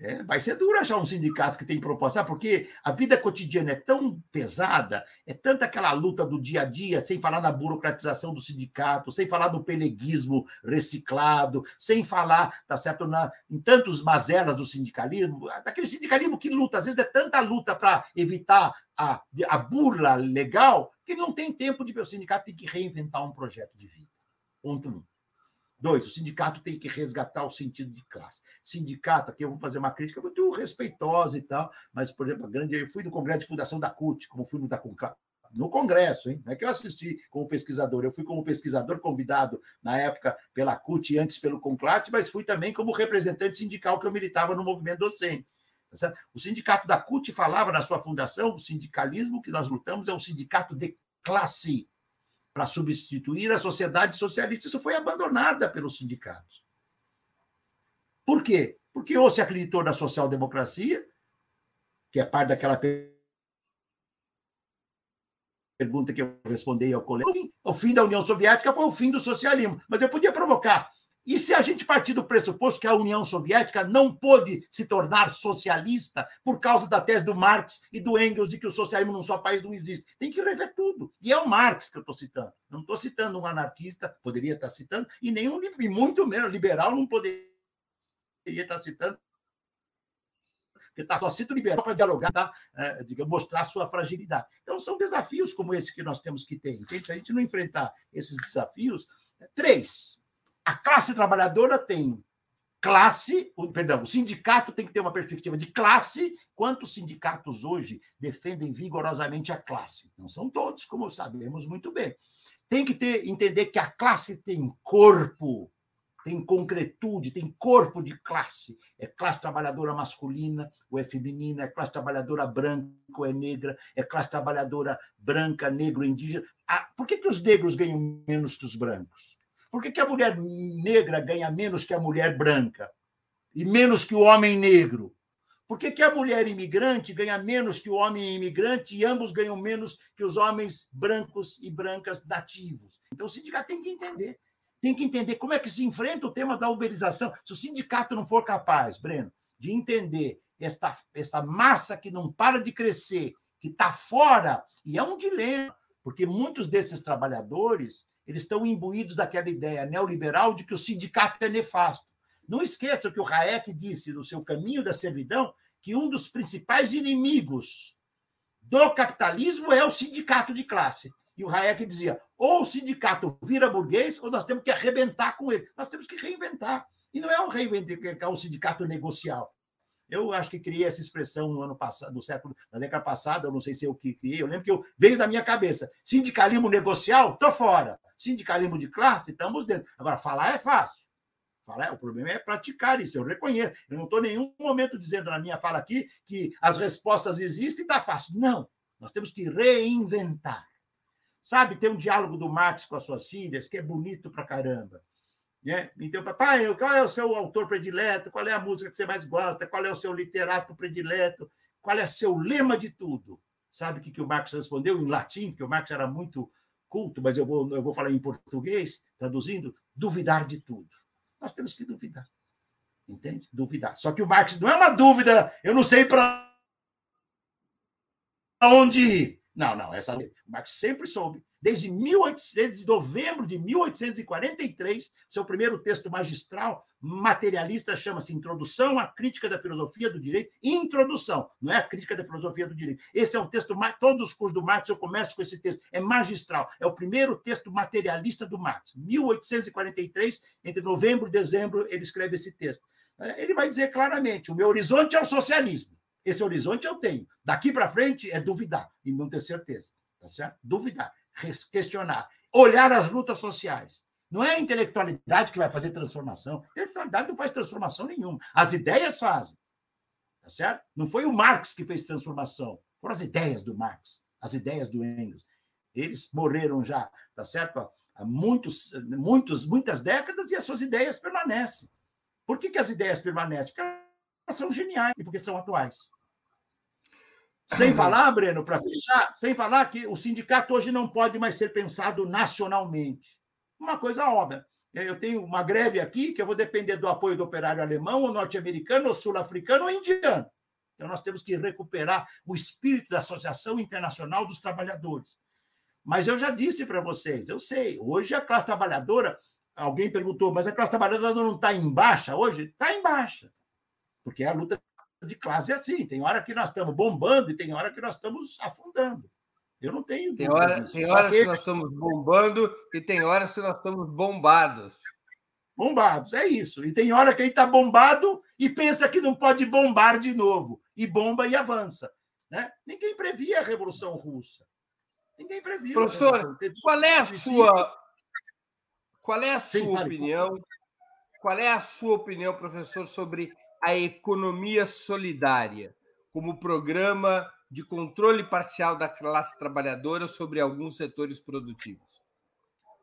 É, vai ser duro achar um sindicato que tem proposta, porque a vida cotidiana é tão pesada, é tanta aquela luta do dia a dia, sem falar na burocratização do sindicato, sem falar do peleguismo reciclado, sem falar, tá certo, na, em tantos mazelas do sindicalismo, daquele sindicalismo que luta, às vezes é tanta luta para evitar a, a burla legal, que não tem tempo de ver o sindicato tem que reinventar um projeto de vida. Ponto um. Dois, o sindicato tem que resgatar o sentido de classe. Sindicato, aqui eu vou fazer uma crítica muito respeitosa e tal, mas, por exemplo, grande, eu fui no congresso de fundação da CUT, como fui no da no congresso, hein? Não é que eu assisti como pesquisador, eu fui como pesquisador convidado na época pela CUT e antes pelo Conclate, mas fui também como representante sindical que eu militava no movimento docente. Tá o sindicato da CUT falava na sua fundação, o sindicalismo que nós lutamos é um sindicato de classe para substituir a sociedade socialista. Isso foi abandonada pelos sindicatos. Por quê? Porque ou se acreditou na social-democracia, que é parte daquela pergunta que eu respondi ao colega. O fim da União Soviética foi o fim do socialismo. Mas eu podia provocar. E se a gente partir do pressuposto que a União Soviética não pôde se tornar socialista por causa da tese do Marx e do Engels de que o socialismo num só país não existe? Tem que rever tudo. E é o Marx que eu estou citando. Não estou citando um anarquista, poderia estar citando, e nenhum, e muito menos liberal não poderia estar citando, porque está só cito liberal para dialogar, tá? é, digamos, mostrar sua fragilidade. Então, são desafios como esse que nós temos que ter. Se a gente não enfrentar esses desafios, três a classe trabalhadora tem classe, perdão, o sindicato tem que ter uma perspectiva de classe. Quantos sindicatos hoje defendem vigorosamente a classe? Não são todos, como sabemos muito bem. Tem que ter, entender que a classe tem corpo, tem concretude, tem corpo de classe. É classe trabalhadora masculina ou é feminina, é classe trabalhadora branca ou é negra, é classe trabalhadora branca, negro, indígena. Ah, por que, que os negros ganham menos que os brancos? Por que, que a mulher negra ganha menos que a mulher branca? E menos que o homem negro? Por que, que a mulher imigrante ganha menos que o homem imigrante e ambos ganham menos que os homens brancos e brancas nativos? Então o sindicato tem que entender. Tem que entender como é que se enfrenta o tema da uberização. Se o sindicato não for capaz, Breno, de entender esta, esta massa que não para de crescer, que está fora, e é um dilema, porque muitos desses trabalhadores eles estão imbuídos daquela ideia neoliberal de que o sindicato é nefasto. Não esqueça que o Hayek disse no seu Caminho da Servidão que um dos principais inimigos do capitalismo é o sindicato de classe. E o Hayek dizia: ou o sindicato vira burguês, ou nós temos que arrebentar com ele. Nós temos que reinventar. E não é um reinventar um sindicato negocial. Eu acho que criei essa expressão no ano passado, no século, na década passada, eu não sei se eu que criei, eu lembro que eu, veio da minha cabeça. Sindicalismo negocial, tô fora. Sindicalismo de classe, estamos dentro. Agora, falar é fácil. Falar, o problema é praticar isso, eu reconheço. Eu não estou em nenhum momento dizendo na minha fala aqui que as respostas existem e está fácil. Não. Nós temos que reinventar. Sabe, tem um diálogo do Marx com as suas filhas que é bonito pra caramba. Né? Então, papai, qual é o seu autor predileto? Qual é a música que você mais gosta? Qual é o seu literato predileto? Qual é o seu lema de tudo? Sabe o que, que o Marx respondeu em latim? Porque o Marx era muito culto, mas eu vou, eu vou falar em português, traduzindo: duvidar de tudo. Nós temos que duvidar. Entende? Duvidar. Só que o Marx não é uma dúvida, eu não sei para onde ir. Não, não, essa o Marx sempre soube desde 1800, novembro de 1843, seu primeiro texto magistral materialista chama-se Introdução à Crítica da Filosofia do Direito. Introdução, não é a crítica da filosofia do direito. Esse é um texto, todos os cursos do Marx eu começo com esse texto, é magistral, é o primeiro texto materialista do Marx. 1843, entre novembro e dezembro, ele escreve esse texto. É, ele vai dizer claramente: o meu horizonte é o socialismo. Esse horizonte eu tenho. Daqui para frente é duvidar e não ter certeza. Tá certo? Duvidar questionar, olhar as lutas sociais. Não é a intelectualidade que vai fazer transformação. A intelectualidade não faz transformação nenhuma. As ideias fazem. Tá certo? Não foi o Marx que fez transformação. Foram as ideias do Marx, as ideias do Engels. Eles morreram já, tá certo? Há muitos, muitos, muitas décadas e as suas ideias permanecem. Por que, que as ideias permanecem? Porque elas são geniais e porque são atuais. Sem falar, Breno, para fechar, sem falar que o sindicato hoje não pode mais ser pensado nacionalmente. Uma coisa óbvia. Eu tenho uma greve aqui que eu vou depender do apoio do operário alemão, ou norte-americano, ou sul-africano, ou indiano. Então, nós temos que recuperar o espírito da Associação Internacional dos Trabalhadores. Mas eu já disse para vocês, eu sei, hoje a classe trabalhadora, alguém perguntou, mas a classe trabalhadora não está em baixa hoje? Está em baixa. Porque a luta de classe é assim: tem hora que nós estamos bombando e tem hora que nós estamos afundando. Eu não tenho. Tem, hora, tem horas que nós estamos bombando e tem horas que nós estamos bombados. Bombados, é isso. E tem hora que a gente está bombado e pensa que não pode bombar de novo. E bomba e avança. Né? Ninguém previa a Revolução Russa. Ninguém previa. Professor, qual é a sua, qual é a sua Sim, opinião? Qual é a sua opinião, professor, sobre a economia solidária como programa de controle parcial da classe trabalhadora sobre alguns setores produtivos?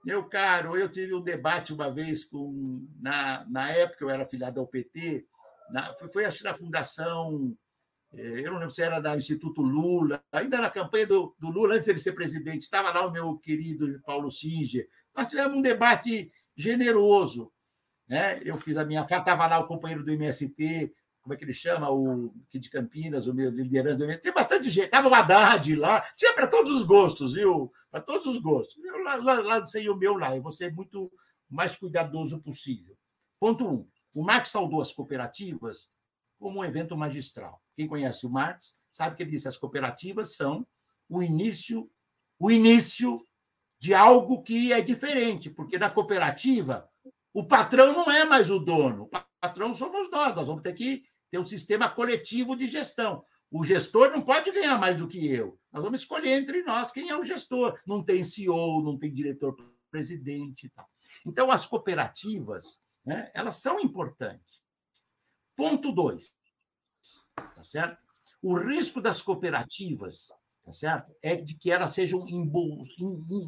Meu caro, eu tive um debate uma vez com. Na, na época, eu era afiliado ao PT, na, foi, foi acho na Fundação. Eh, eu não lembro se era da Instituto Lula, ainda na campanha do, do Lula, antes de ele ser presidente, estava lá o meu querido Paulo Singer. Nós tivemos um debate generoso. Né? Eu fiz a minha. Estava lá o companheiro do MST, como é que ele chama, o aqui de Campinas, o meu liderança do MST. Tem bastante gente. Estava o Haddad lá, tinha para todos os gostos, viu? Para todos os gostos. Eu lá, lá, lá sei o meu lá, eu vou ser muito mais cuidadoso possível. Ponto um. O Marx saudou as cooperativas como um evento magistral. Quem conhece o Marx sabe que ele disse que as cooperativas são o início, o início de algo que é diferente, porque na cooperativa o patrão não é mais o dono, o patrão somos nós, nós vamos ter que ter um sistema coletivo de gestão. O gestor não pode ganhar mais do que eu. Nós vamos escolher entre nós quem é o gestor. Não tem CEO, não tem diretor-presidente. Então, as cooperativas, né, elas são importantes. Ponto dois, tá certo? O risco das cooperativas, tá certo? É de que elas sejam,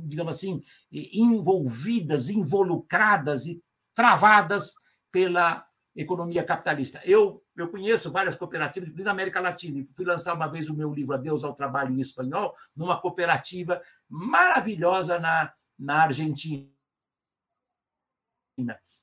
digamos assim, envolvidas, involucradas e travadas pela economia capitalista. Eu, eu conheço várias cooperativas, na América Latina, fui lançar uma vez o meu livro Adeus ao Trabalho em Espanhol, numa cooperativa maravilhosa na, na Argentina.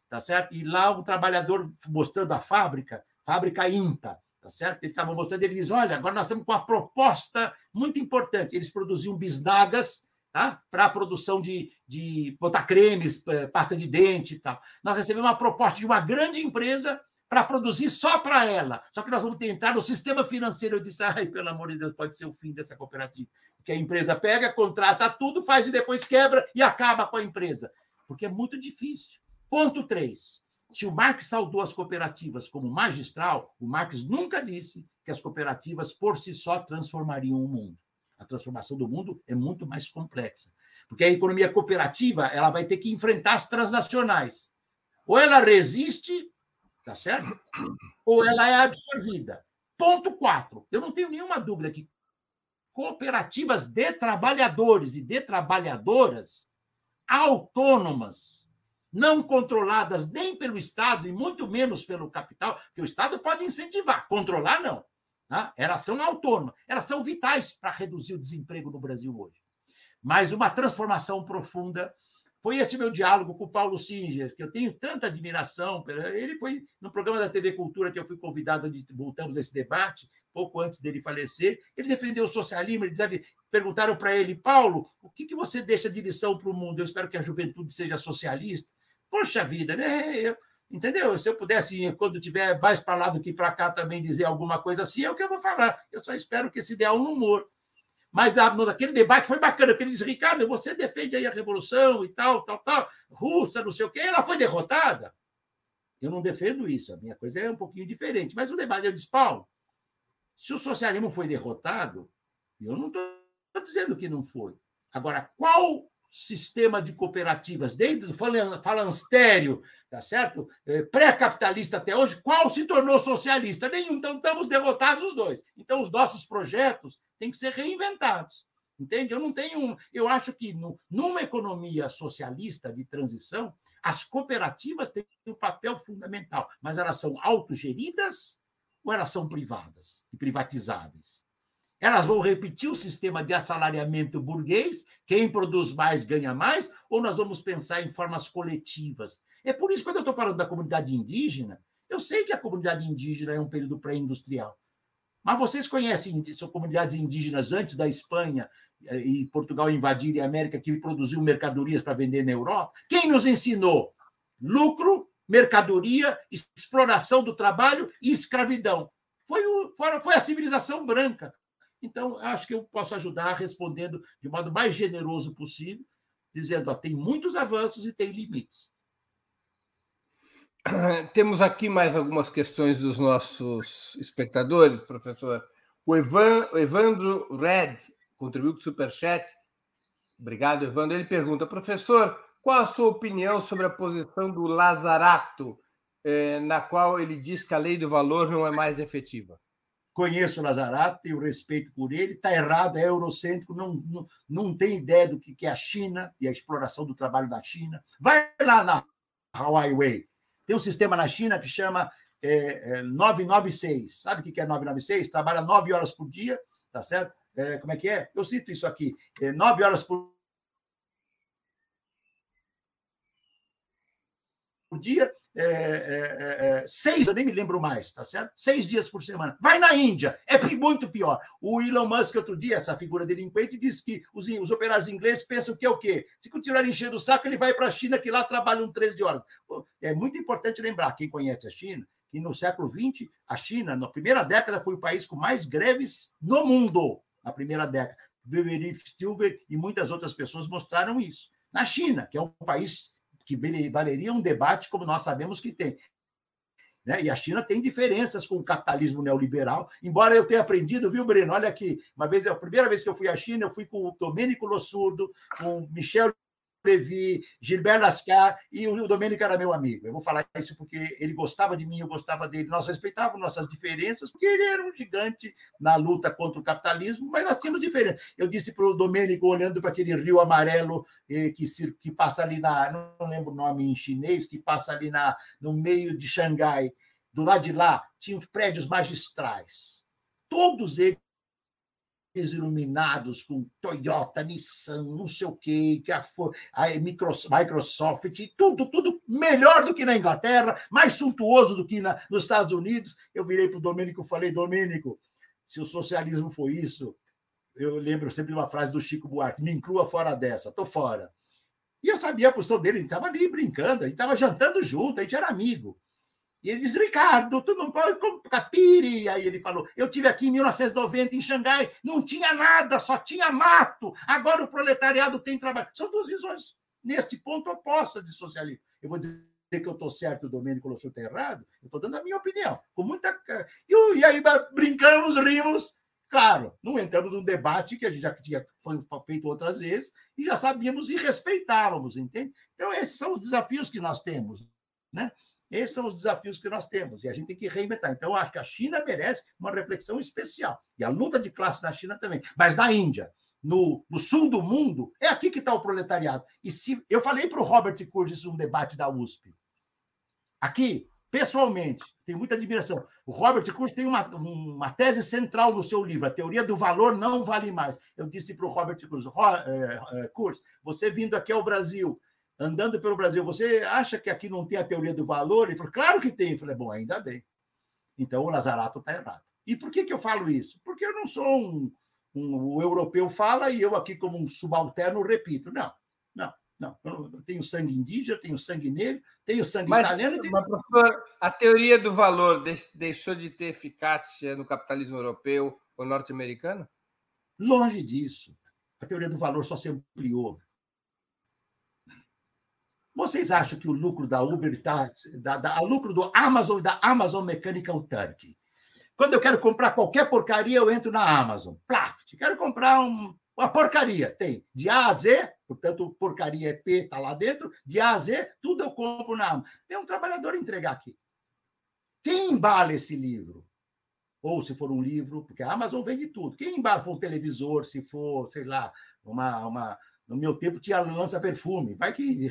Tá certo? E lá o trabalhador mostrando a fábrica, fábrica INTA, tá certo? Eles estavam mostrando, ele diz: olha, agora nós estamos com uma proposta muito importante. Eles produziam bisnagas tá? para a produção de, de botar cremes, eh, pasta de dente e tal. Nós recebemos uma proposta de uma grande empresa para produzir só para ela. Só que nós vamos tentar no sistema financeiro. Eu disse, ai, pelo amor de Deus, pode ser o fim dessa cooperativa. Porque a empresa pega, contrata tudo, faz e depois quebra e acaba com a empresa. Porque é muito difícil. Ponto 3. Se o Marx saudou as cooperativas como magistral, o Marx nunca disse que as cooperativas por si só transformariam o mundo. A transformação do mundo é muito mais complexa. Porque a economia cooperativa ela vai ter que enfrentar as transnacionais. Ou ela resiste, tá certo? Ou ela é absorvida. Ponto 4. Eu não tenho nenhuma dúvida que cooperativas de trabalhadores e de trabalhadoras autônomas, não controladas nem pelo Estado e muito menos pelo capital, que o Estado pode incentivar, controlar não. Né? Elas são autônomas, elas são vitais para reduzir o desemprego no Brasil hoje. Mas uma transformação profunda. Foi esse meu diálogo com o Paulo Singer, que eu tenho tanta admiração. Ele foi no programa da TV Cultura que eu fui convidado, de, voltamos a esse debate, pouco antes dele falecer. Ele defendeu o socialismo, ele dizia, perguntaram para ele, Paulo, o que, que você deixa de lição para o mundo? Eu espero que a juventude seja socialista. Poxa vida, né? Eu, Entendeu? Se eu pudesse, quando tiver mais para lá do que para cá, também dizer alguma coisa assim, é o que eu vou falar. Eu só espero que esse ideal no humor. Mas naquele debate foi bacana, porque ele disse, Ricardo, você defende aí a revolução e tal, tal, tal, russa, não sei o quê, ela foi derrotada. Eu não defendo isso, a minha coisa é um pouquinho diferente. Mas o debate, eu disse, Paulo, se o socialismo foi derrotado, eu não estou dizendo que não foi. Agora, qual sistema de cooperativas, desde o falanstério, tá certo? É, pré-capitalista até hoje, qual se tornou socialista? Nenhum. Então, estamos derrotados os dois. Então, os nossos projetos têm que ser reinventados. Entende? Eu não tenho. Eu acho que no, numa economia socialista de transição, as cooperativas têm um papel fundamental, mas elas são autogeridas ou elas são privadas e privatizáveis? Elas vão repetir o sistema de assalariamento burguês, quem produz mais ganha mais, ou nós vamos pensar em formas coletivas? É por isso que quando eu estou falando da comunidade indígena, eu sei que a comunidade indígena é um período pré-industrial. Mas vocês conhecem comunidades indígenas antes da Espanha eh, e Portugal invadirem a América que produziam mercadorias para vender na Europa? Quem nos ensinou? Lucro, mercadoria, exploração do trabalho e escravidão. Foi, o, foi a civilização branca. Então, acho que eu posso ajudar respondendo de modo mais generoso possível, dizendo: ó, tem muitos avanços e tem limites. <clears throat> Temos aqui mais algumas questões dos nossos espectadores, professor. O, Evan, o Evandro Red contribuiu com o Superchat. Obrigado, Evandro. Ele pergunta, professor, qual a sua opinião sobre a posição do Lazarato, eh, na qual ele diz que a lei do valor não é mais efetiva? Conheço o Lazarato, tenho respeito por ele, está errado, é eurocêntrico, não, não, não tem ideia do que é a China e a exploração do trabalho da China. Vai lá na Hawaii Way, tem um sistema na China que chama é, é, 996. Sabe o que é 996? Trabalha nove horas por dia, tá certo? É, como é que é? Eu cito isso aqui: é, nove horas por dia, é, é, é, seis, eu nem me lembro mais, tá certo? Seis dias por semana. Vai na Índia, é muito pior. O Elon Musk, outro dia, essa figura delinquente, disse que os, os operários ingleses pensam que é o quê? Se continuar enchendo o saco, ele vai para a China, que lá trabalham 13 horas. É muito importante lembrar, quem conhece a China, que no século XX, a China, na primeira década, foi o país com mais greves no mundo. Na primeira década. Beverly Silver e muitas outras pessoas mostraram isso. Na China, que é um país que valeria um debate como nós sabemos que tem. Né? E a China tem diferenças com o capitalismo neoliberal, embora eu tenha aprendido, viu, Breno? Olha aqui, uma vez, a primeira vez que eu fui à China, eu fui com o Domênico Lossurdo, com Michel Levi, Gilberto Lascar e o Domênico era meu amigo. Eu vou falar isso porque ele gostava de mim, eu gostava dele. Nós respeitávamos nossas diferenças, porque ele era um gigante na luta contra o capitalismo, mas nós tínhamos diferença. Eu disse para o Domênico, olhando para aquele rio amarelo eh, que, que passa ali na. Não lembro o nome em chinês, que passa ali na, no meio de Xangai. Do lado de lá, tinham prédios magistrais. Todos eles iluminados com Toyota, Nissan, não sei o quê, que a, a Microsoft, tudo, tudo melhor do que na Inglaterra, mais suntuoso do que na, nos Estados Unidos. Eu virei para o Domênico e falei, Domênico, se o socialismo foi isso, eu lembro sempre de uma frase do Chico Buarque, me inclua fora dessa, estou fora. E eu sabia a posição dele, ele estava ali brincando, gente estava jantando junto, a gente era amigo. E ele diz, Ricardo, tu não pode capire. Aí ele falou, eu tive aqui em 1990 em Xangai, não tinha nada, só tinha mato. Agora o proletariado tem trabalho. São duas visões, neste ponto, opostas de socialismo. Eu vou dizer que eu estou certo, o Domênico Lochut está errado. Eu estou dando a minha opinião, com muita... E aí brincamos, rimos. Claro, não entramos num debate que a gente já tinha feito outras vezes e já sabíamos e respeitávamos, entende? Então, esses são os desafios que nós temos, né? Esses são os desafios que nós temos e a gente tem que reinventar. Então, eu acho que a China merece uma reflexão especial. E a luta de classe na China também. Mas na Índia, no, no sul do mundo, é aqui que está o proletariado. E se eu falei para o Robert Curtis um debate da USP. Aqui, pessoalmente, tenho muita admiração. O Robert Curtis tem uma, uma tese central no seu livro, a teoria do valor não vale mais. Eu disse para o Robert Curtis, é, é, Curtis, você vindo aqui ao Brasil andando pelo Brasil, você acha que aqui não tem a teoria do valor? Ele falou, claro que tem. Eu falei, bom, ainda bem. Então o Lazarato está errado. E por que, que eu falo isso? Porque eu não sou um, um. O europeu fala e eu aqui, como um subalterno, repito. Não, não, não. Eu tenho sangue indígena, tenho sangue negro, tenho sangue mas, italiano. Tenho... Mas, professor, a teoria do valor deixou de ter eficácia no capitalismo europeu ou norte-americano? Longe disso. A teoria do valor só se ampliou. Vocês acham que o lucro da Uber está. Da, da, o lucro do Amazon da Amazon Mechanical Turkey? Quando eu quero comprar qualquer porcaria, eu entro na Amazon. Plaft. Quero comprar um, uma porcaria. Tem de A a Z, portanto, porcaria é P, está lá dentro. De A a Z, tudo eu compro na Amazon. Tem um trabalhador entregar aqui. Quem embala esse livro? Ou se for um livro, porque a Amazon vende tudo. Quem embala for um televisor, se for, sei lá, uma, uma, no meu tempo tinha lança-perfume. Vai que,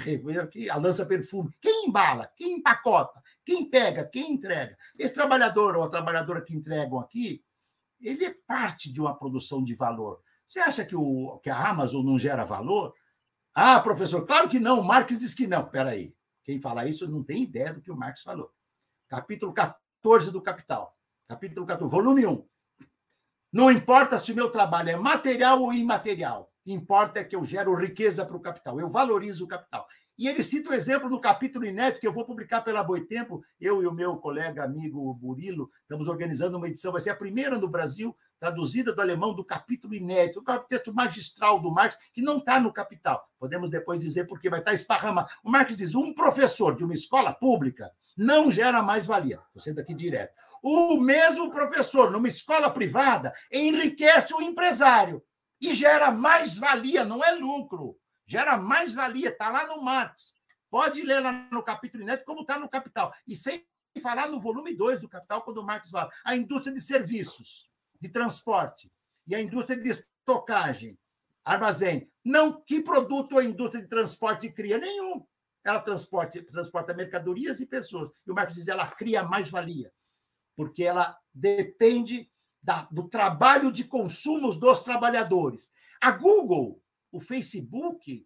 que a lança-perfume. Quem embala? Quem empacota? Quem pega? Quem entrega? Esse trabalhador ou a trabalhadora que entregam aqui, ele é parte de uma produção de valor. Você acha que, o, que a Amazon não gera valor? Ah, professor, claro que não. O Marx diz que não. Espera aí. Quem fala isso não tem ideia do que o Marx falou. Capítulo 14 do Capital. Capítulo 14, volume 1. Não importa se o meu trabalho é material ou imaterial. Importa é que eu gero riqueza para o capital. Eu valorizo o capital. E ele cita o um exemplo no capítulo inédito que eu vou publicar pela Boitempo. Eu e o meu colega amigo Burilo estamos organizando uma edição, vai ser a primeira no Brasil, traduzida do alemão do capítulo inédito, um texto magistral do Marx, que não está no Capital. Podemos depois dizer porque vai estar esparramado. O Marx diz: um professor de uma escola pública não gera mais valia. Estou sendo aqui direto. O mesmo professor, numa escola privada, enriquece o empresário e gera mais valia, não é lucro. Gera mais valia, está lá no Marx. Pode ler lá no capítulo inédito, como está no Capital. E sem falar no volume 2 do Capital, quando o Marx fala a indústria de serviços de transporte e a indústria de estocagem, armazém. Não, que produto a indústria de transporte cria? Nenhum. Ela transporta, transporta mercadorias e pessoas. E o Marx diz ela cria mais valia, porque ela depende da, do trabalho de consumos dos trabalhadores. A Google, o Facebook,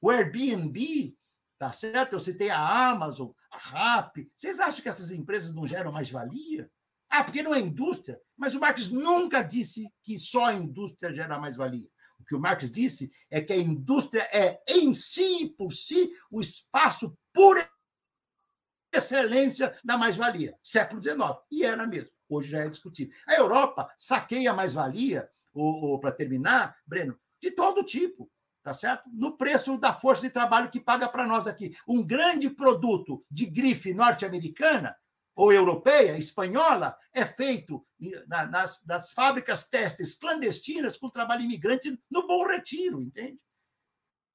o Airbnb, tá certo? Eu citei a Amazon, a Rappi. Vocês acham que essas empresas não geram mais valia? Ah, porque não é indústria. Mas o Marx nunca disse que só a indústria gera mais-valia. O que o Marx disse é que a indústria é, em si, por si, o espaço por excelência da mais-valia. Século XIX. E era mesmo. Hoje já é discutível. A Europa saqueia mais-valia, para terminar, Breno, de todo tipo tá certo? No preço da força de trabalho que paga para nós aqui. Um grande produto de grife norte-americana ou europeia, espanhola, é feito nas, nas fábricas testes clandestinas com trabalho imigrante no Bom Retiro, entende?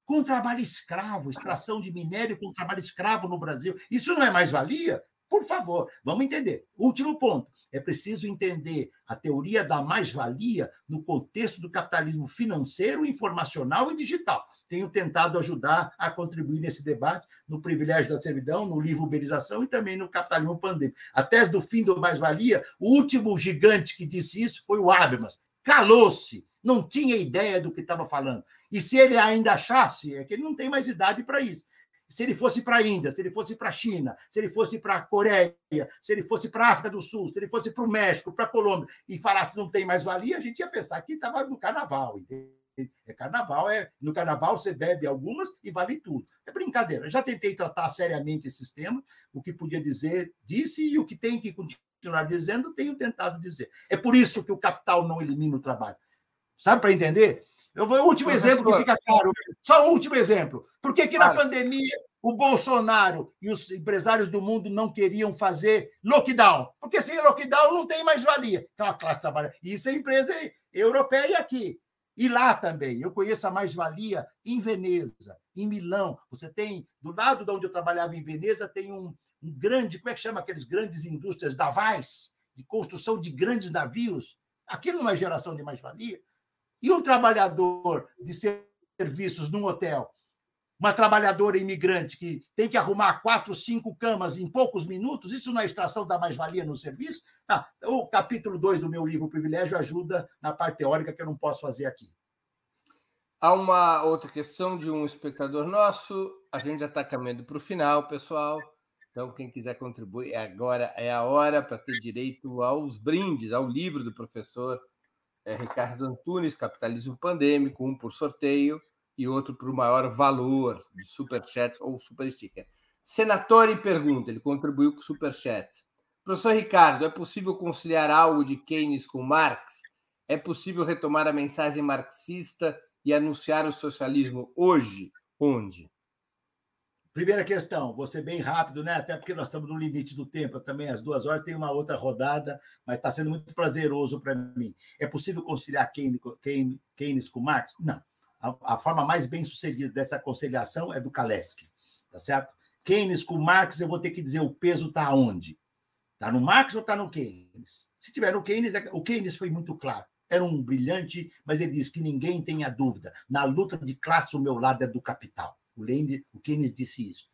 Com trabalho escravo, extração de minério com trabalho escravo no Brasil. Isso não é mais-valia? Por favor, vamos entender. Último ponto. É preciso entender a teoria da mais-valia no contexto do capitalismo financeiro, informacional e digital tenho tentado ajudar a contribuir nesse debate, no privilégio da servidão, no livro Uberização e também no capitalismo pandêmico. A tese do fim do mais-valia, o último gigante que disse isso foi o Habermas. Calou-se, não tinha ideia do que estava falando. E se ele ainda achasse, é que ele não tem mais idade para isso. Se ele fosse para a Índia, se ele fosse para a China, se ele fosse para a Coreia, se ele fosse para a África do Sul, se ele fosse para o México, para a Colômbia, e falasse não tem mais valia, a gente ia pensar que estava no carnaval, entendeu? É carnaval, é no carnaval você bebe algumas e vale tudo. É brincadeira. Já tentei tratar seriamente esses temas, o que podia dizer, disse, e o que tem que continuar dizendo, tenho tentado dizer. É por isso que o capital não elimina o trabalho. Sabe para entender? Eu vou, o último Professor. exemplo que fica claro. Só o último exemplo. Por que, que na pandemia o Bolsonaro e os empresários do mundo não queriam fazer lockdown? Porque sem lockdown não tem mais valia. Então a classe trabalha. Isso é empresa europeia aqui. E lá também, eu conheço a mais-valia em Veneza, em Milão. Você tem, do lado de onde eu trabalhava em Veneza, tem um, um grande, como é que chama aqueles grandes indústrias navais, de construção de grandes navios. Aquilo não é geração de mais-valia. E um trabalhador de serviços num hotel, uma trabalhadora imigrante que tem que arrumar quatro, cinco camas em poucos minutos, isso é extração da mais-valia no serviço? Ah, o capítulo 2 do meu livro Privilégio ajuda na parte teórica que eu não posso fazer aqui. Há uma outra questão de um espectador nosso. A gente já está caminhando para o final, pessoal. Então, quem quiser contribuir, agora é a hora para ter direito aos brindes, ao livro do professor é, Ricardo Antunes, Capitalismo Pandêmico, um por sorteio e outro por maior valor de superchat ou super sticker. Senatore pergunta, ele contribuiu com o superchat. Professor Ricardo, é possível conciliar algo de Keynes com Marx? É possível retomar a mensagem marxista e anunciar o socialismo hoje? Onde? Primeira questão, ser bem rápido, né? Até porque nós estamos no limite do tempo. Também, às duas horas, tem uma outra rodada, mas está sendo muito prazeroso para mim. É possível conciliar Keynes, Keynes com Marx? Não a, a forma mais bem sucedida dessa conciliação é do Kaleski, tá certo? Keynes com Marx, eu vou ter que dizer o peso está onde? Está no Marx ou está no Keynes? Se tiver no Keynes, é o Keynes foi muito claro. Era um brilhante, mas ele diz que ninguém tenha dúvida. Na luta de classe, o meu lado é do capital. O, Lende, o Keynes disse isso.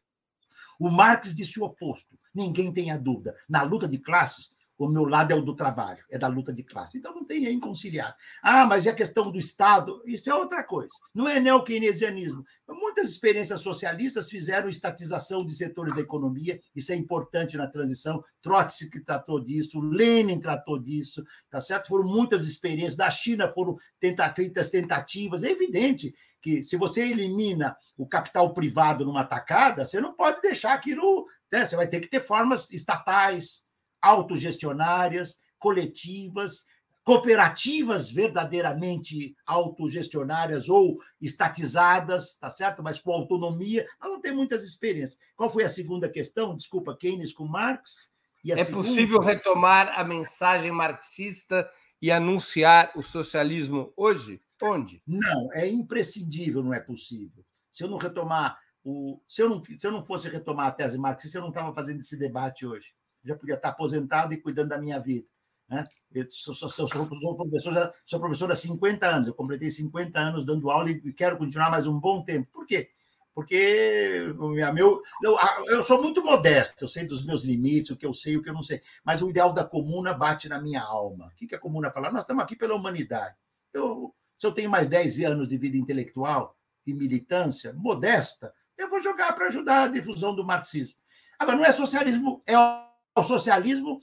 O Marx disse o oposto. Ninguém tenha dúvida. Na luta de classes, o meu lado é o do trabalho, é da luta de classe. Então não tem aí conciliar. Ah, mas é a questão do Estado, isso é outra coisa. Não é neo-keynesianismo. Muitas experiências socialistas fizeram estatização de setores da economia, isso é importante na transição. Trotsky tratou disso, Lenin tratou disso, tá certo? Foram muitas experiências. Da China foram tenta, feitas tentativas. É evidente que se você elimina o capital privado numa tacada, você não pode deixar aquilo. Né? Você vai ter que ter formas estatais, autogestionárias, coletivas, cooperativas verdadeiramente autogestionárias ou estatizadas, tá certo? Mas com autonomia. Nós não temos muitas experiências. Qual foi a segunda questão? Desculpa, Keynes com Marx? é segunda... possível retomar a mensagem marxista e anunciar o socialismo hoje? Onde? Não, é imprescindível, não é possível. Se eu não retomar o. Se eu não, se eu não fosse retomar a tese marxista, eu não estava fazendo esse debate hoje. Eu já podia estar aposentado e cuidando da minha vida. Né? Eu sou, sou, sou, sou, professor, sou professor há 50 anos, eu completei 50 anos dando aula e quero continuar mais um bom tempo. Por quê? Porque meu, eu, eu sou muito modesto, eu sei dos meus limites, o que eu sei, o que eu não sei, mas o ideal da comuna bate na minha alma. O que, que a comuna fala? Nós estamos aqui pela humanidade. Eu, se eu tenho mais 10 anos de vida intelectual e militância, modesta, eu vou jogar para ajudar a difusão do marxismo. Agora, não é socialismo, é o socialismo.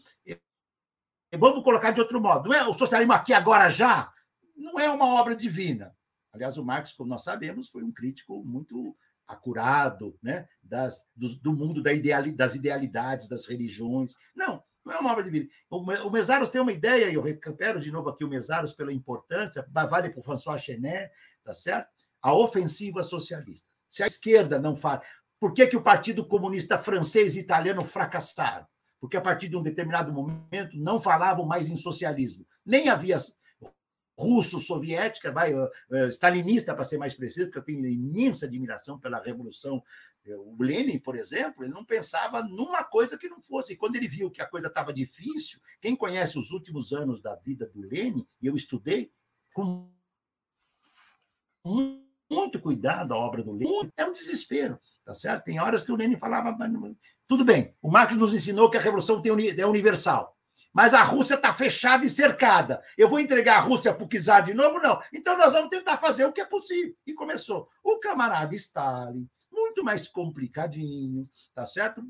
Vamos colocar de outro modo. Não é o socialismo aqui, agora, já. Não é uma obra divina. Aliás, o Marx, como nós sabemos, foi um crítico muito acurado né? das, do, do mundo da ideali, das idealidades, das religiões. Não, não é uma obra de vida. O Mesaros tem uma ideia, e eu recupero de novo aqui o Mesaros pela importância, vale para o François Chenet, tá certo? A ofensiva socialista. Se a esquerda não faz. Por que, que o Partido Comunista francês e italiano fracassaram? Porque a partir de um determinado momento não falavam mais em socialismo. Nem havia russo-soviética, vai, uh, stalinista, para ser mais preciso, porque eu tenho imensa admiração pela Revolução o Lenin, por exemplo, ele não pensava numa coisa que não fosse. Quando ele viu que a coisa estava difícil, quem conhece os últimos anos da vida do Lenin, e eu estudei com muito cuidado a obra do Lenin, é um desespero, tá certo? Tem horas que o Lenin falava, tudo bem, o Marx nos ensinou que a revolução é universal. Mas a Rússia está fechada e cercada. Eu vou entregar a Rússia para o czar de novo? Não. Então nós vamos tentar fazer o que é possível. E começou. O camarada Stalin, muito mais complicadinho, tá certo?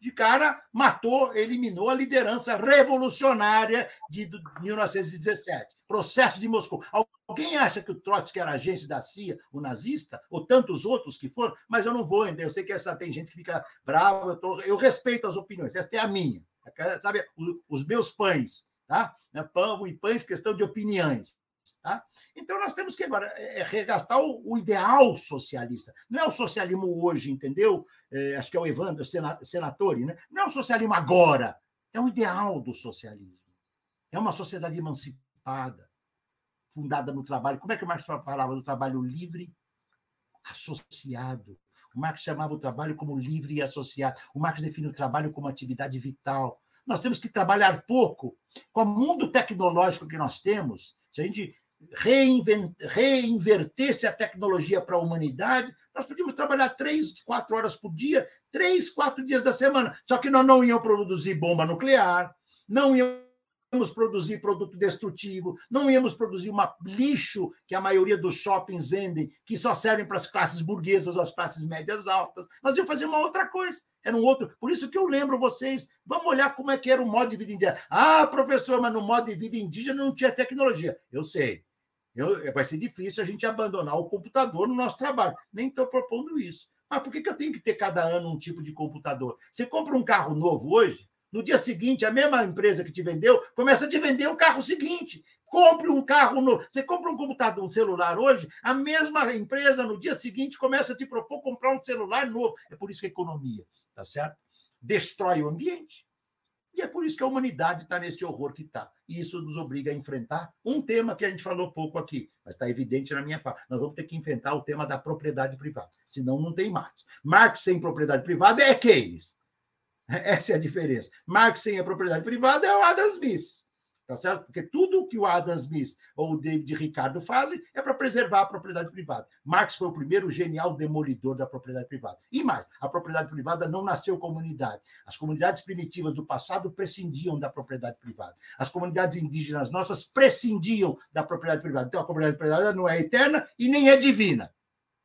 De cara, matou, eliminou a liderança revolucionária de 1917. Processo de Moscou. Alguém acha que o Trotsky era agente da CIA, o nazista, ou tantos outros que foram? Mas eu não vou ainda. Eu sei que essa, tem gente que fica brava. Eu, tô, eu respeito as opiniões. Essa é a minha. Sabe, os, meus pães, tá? Pão e pães, questão de opiniões. Tá? Então, nós temos que agora é, é regastar o, o, ideal socialista. Não é o socialismo hoje, entendeu? É, acho que é o Evandro Senatori, né? Não é o socialismo agora, é o ideal do socialismo. É uma sociedade emancipada, fundada no trabalho. Como é que o Marx falava do trabalho livre, associado? O Marx chamava o trabalho como livre e associado. O Marx define o trabalho como atividade vital. Nós temos que trabalhar pouco. Com o mundo tecnológico que nós temos, se a gente reinvertesse a tecnologia para a humanidade, nós podíamos trabalhar três, quatro horas por dia, três, quatro dias da semana. Só que nós não íamos produzir bomba nuclear, não íamos produzir produto destrutivo, não íamos produzir uma lixo que a maioria dos shoppings vendem, que só servem para as classes burguesas ou as classes médias altas. Nós íamos fazer uma outra coisa. Era um outro. Por isso que eu lembro vocês, vamos olhar como é que era o modo de vida indígena. Ah, professor, mas no modo de vida indígena não tinha tecnologia. Eu sei. Eu, vai ser difícil a gente abandonar o computador no nosso trabalho. Nem estou propondo isso. Mas por que, que eu tenho que ter cada ano um tipo de computador? Você compra um carro novo hoje, no dia seguinte, a mesma empresa que te vendeu começa a te vender o carro seguinte. Compre um carro novo. Você compra um computador, um celular hoje, a mesma empresa no dia seguinte começa a te propor comprar um celular novo. É por isso que a economia, tá certo? Destrói o ambiente, e é por isso que a humanidade está nesse horror que está. E isso nos obriga a enfrentar um tema que a gente falou pouco aqui, mas está evidente na minha fala. Nós vamos ter que enfrentar o tema da propriedade privada. Senão, não tem Marx. Marx sem propriedade privada é Keynes. <laughs> Essa é a diferença. Marx sem a propriedade privada é o Adam Smith. Tá certo? Porque tudo que o Adam Smith ou o David Ricardo fazem é para preservar a propriedade privada. Marx foi o primeiro genial demolidor da propriedade privada. E mais, a propriedade privada não nasceu como unidade. As comunidades primitivas do passado prescindiam da propriedade privada. As comunidades indígenas nossas prescindiam da propriedade privada. Então a propriedade privada não é eterna e nem é divina,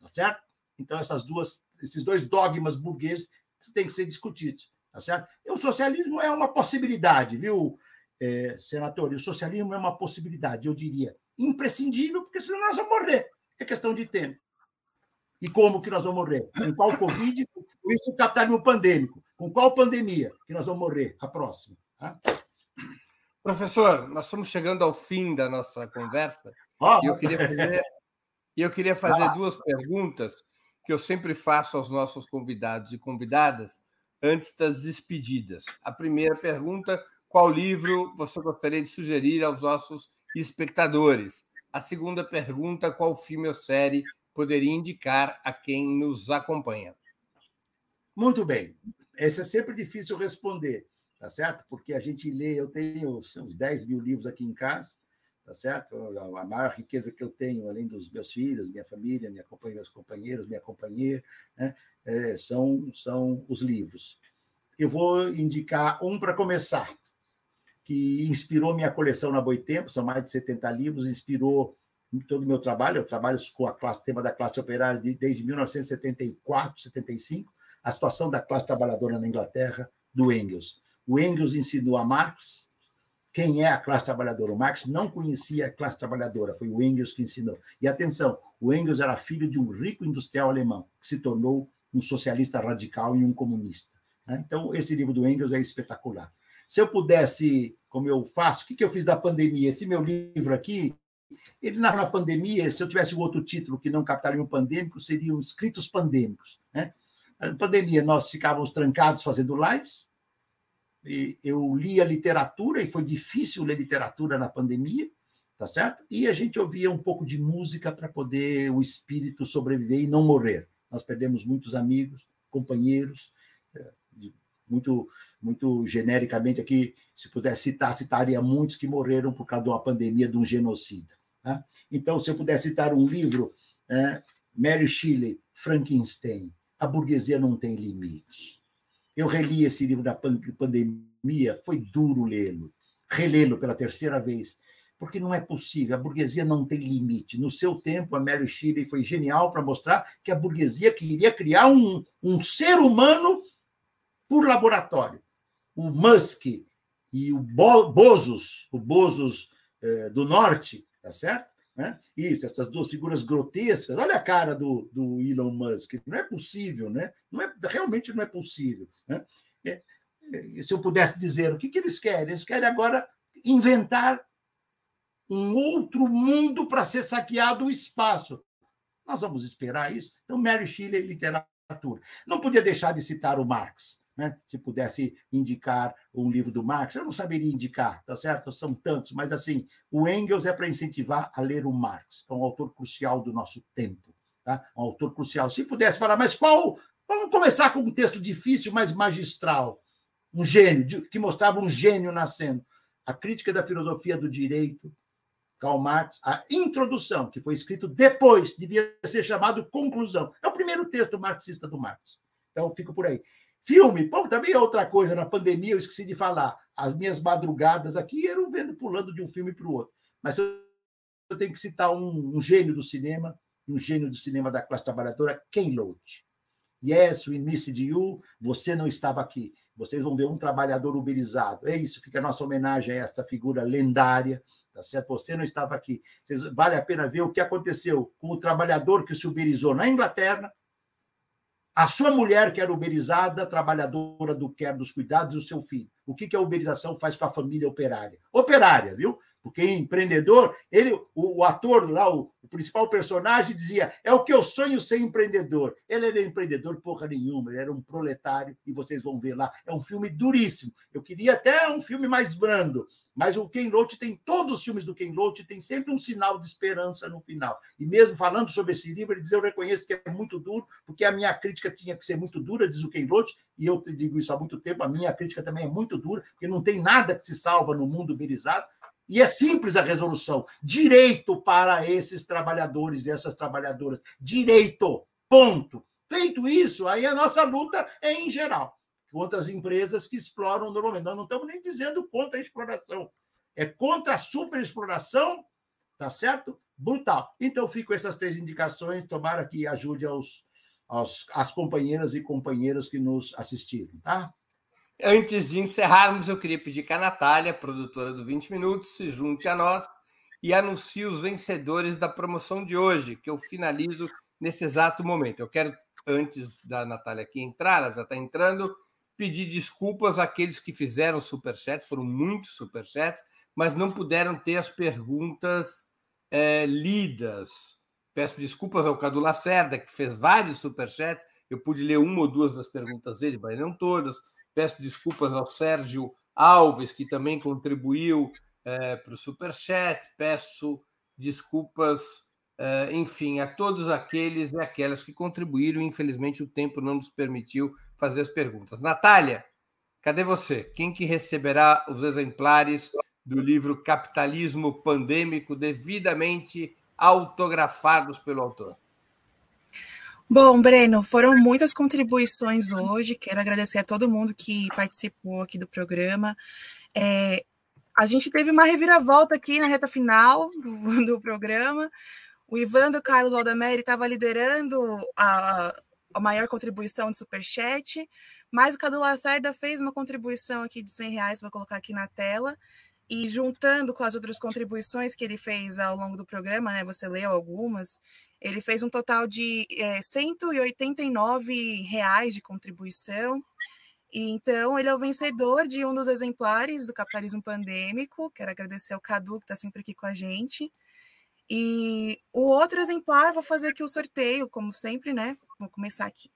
tá certo? Então essas duas, esses dois dogmas burgueses têm que ser discutidos, tá certo? E o socialismo é uma possibilidade, viu? É, senador, e o socialismo é uma possibilidade, eu diria, imprescindível, porque senão nós vamos morrer. É questão de tempo. E como que nós vamos morrer? Com qual Covid? Com isso, o capitalismo pandêmico. Com qual pandemia que nós vamos morrer? A próxima. Tá? Professor, nós estamos chegando ao fim da nossa conversa. Oh. E eu queria fazer, eu queria fazer ah. duas perguntas que eu sempre faço aos nossos convidados e convidadas antes das despedidas. A primeira pergunta qual livro você gostaria de sugerir aos nossos espectadores? A segunda pergunta: qual filme ou série poderia indicar a quem nos acompanha? Muito bem. Esse é sempre difícil responder, tá certo? Porque a gente lê, eu tenho uns 10 mil livros aqui em casa, tá certo? A maior riqueza que eu tenho, além dos meus filhos, minha família, minha companheira, meus companheiros, minha companheira, né? É, são, são os livros. Eu vou indicar um para começar, que inspirou minha coleção na Boitempo, são mais de 70 livros, inspirou todo o meu trabalho. Eu trabalho com a classe, tema da classe operária desde 1974, 75, a situação da classe trabalhadora na Inglaterra, do Engels. O Engels ensinou a Marx quem é a classe trabalhadora. O Marx não conhecia a classe trabalhadora, foi o Engels que ensinou. E atenção, o Engels era filho de um rico industrial alemão, que se tornou um socialista radical e um comunista. Né? Então, esse livro do Engels é espetacular. Se eu pudesse, como eu faço, o que, que eu fiz da pandemia? Esse meu livro aqui, ele narra na pandemia, se eu tivesse um outro título que não capitalismo pandêmico, seriam escritos pandêmicos. Né? Na pandemia, nós ficávamos trancados fazendo lives, e eu lia literatura, e foi difícil ler literatura na pandemia, tá certo? E a gente ouvia um pouco de música para poder o espírito sobreviver e não morrer. Nós perdemos muitos amigos, companheiros, muito, muito genericamente aqui, se pudesse citar, citaria muitos que morreram por causa de uma pandemia, de um genocida. Tá? Então, se eu pudesse citar um livro, é, Mary Shelley, Frankenstein, A Burguesia Não Tem Limite. Eu reli esse livro da pandemia, foi duro lê-lo, relê-lo pela terceira vez, porque não é possível, a burguesia não tem limite. No seu tempo, a Mary Shelley foi genial para mostrar que a burguesia queria criar um, um ser humano por laboratório. O Musk e o Bozos, o Bozos eh, do Norte, tá certo? Né? Isso, essas duas figuras grotescas. Olha a cara do, do Elon Musk. Não é possível, né? Não é, realmente não é possível. Né? É, é, se eu pudesse dizer o que, que eles querem, eles querem agora inventar um outro mundo para ser saqueado o espaço. Nós vamos esperar isso. Então, Mary Shelley, literatura. Não podia deixar de citar o Marx. Né? Se pudesse indicar um livro do Marx, eu não saberia indicar, tá certo? São tantos, mas assim, o Engels é para incentivar a ler o Marx, é um autor crucial do nosso tempo, tá? Um autor crucial. Se pudesse falar, mas qual? Vamos começar com um texto difícil, mas magistral, um gênio, que mostrava um gênio nascendo. A crítica da filosofia do direito, Karl Marx, a introdução, que foi escrito depois, devia ser chamado conclusão. É o primeiro texto marxista do Marx. Então, fico por aí. Filme, bom, também é outra coisa. Na pandemia, eu esqueci de falar. As minhas madrugadas aqui eram vendo pulando de um filme para o outro. Mas eu, tenho que citar um, um, gênio do cinema, um gênio do cinema da classe trabalhadora, Ken Loach. Yes, we missed you. Você não estava aqui. Vocês vão ver um trabalhador uberizado. É isso, fica a nossa homenagem a esta figura lendária, tá certo? Você não estava aqui. Vocês, vale a pena ver o que aconteceu com o trabalhador que se uberizou na Inglaterra, a sua mulher, que era uberizada, trabalhadora do quer dos cuidados do seu filho. O que, que a uberização faz com a família operária? Operária, viu? Porque empreendedor, ele, o, o ator lá, o, o, principal personagem, dizia: é o que eu sonho ser empreendedor. Ele era empreendedor porra nenhuma, ele era um proletário, e vocês vão ver lá. É um filme duríssimo. Eu queria até um filme mais brando, mas o Ken Loach tem, todos os filmes do Ken Loach tem sempre um sinal de esperança no final. E mesmo falando sobre esse livro, ele diz: eu reconheço que é muito duro, porque a minha crítica tinha que ser muito dura, diz o Ken Loach, e eu digo isso há muito tempo, a minha crítica também é muito dura, porque não tem nada que se salva no mundo uberizado E é simples a resolução. Direito para esses trabalhadores e essas trabalhadoras. Direito. Ponto. Feito isso, aí a nossa luta é em geral contra as empresas que exploram normalmente. Nós não estamos nem dizendo contra a exploração. É contra a superexploração, tá certo? Brutal. Então, fico essas três indicações. Tomara que ajude aos, aos, as companheiras e companheiros que nos assistiram, tá? Antes de encerrarmos, eu queria pedir que a Natália, produtora do 20 Minutos, se junte a nós e anuncie os vencedores da promoção de hoje, que eu finalizo nesse exato momento. Eu quero, antes da Natália aqui entrar, ela já está entrando, pedir desculpas àqueles que fizeram superchats, foram muitos superchats, mas não puderam ter as perguntas é, lidas. Peço desculpas ao Cadu Lacerda, que fez vários superchats, eu pude ler uma ou duas das perguntas dele, mas não todas. Peço desculpas ao Sérgio Alves, que também contribuiu é, para o Superchat. Peço desculpas, é, enfim, a todos aqueles e aquelas que contribuíram. Infelizmente, o tempo não nos permitiu fazer as perguntas. Natália, cadê você? Quem que receberá os exemplares do livro Capitalismo Pandêmico devidamente autografados pelo autor? Bom, Breno, foram muitas contribuições hoje. Quero agradecer a todo mundo que participou aqui do programa. É, a gente teve uma reviravolta aqui na reta final do, do programa. O Ivan do Carlos Aldameri estava liderando a, a maior contribuição de Superchat, mas o Cadu Lacerda fez uma contribuição aqui de 100 reais, vou colocar aqui na tela, e juntando com as outras contribuições que ele fez ao longo do programa, né, você leu algumas, ele fez um total de é, 189 reais de contribuição. E, então, ele é o vencedor de um dos exemplares do Capitalismo Pandêmico. Quero agradecer ao Cadu, que está sempre aqui com a gente. E o outro exemplar, vou fazer aqui o sorteio, como sempre, né? Vou começar aqui.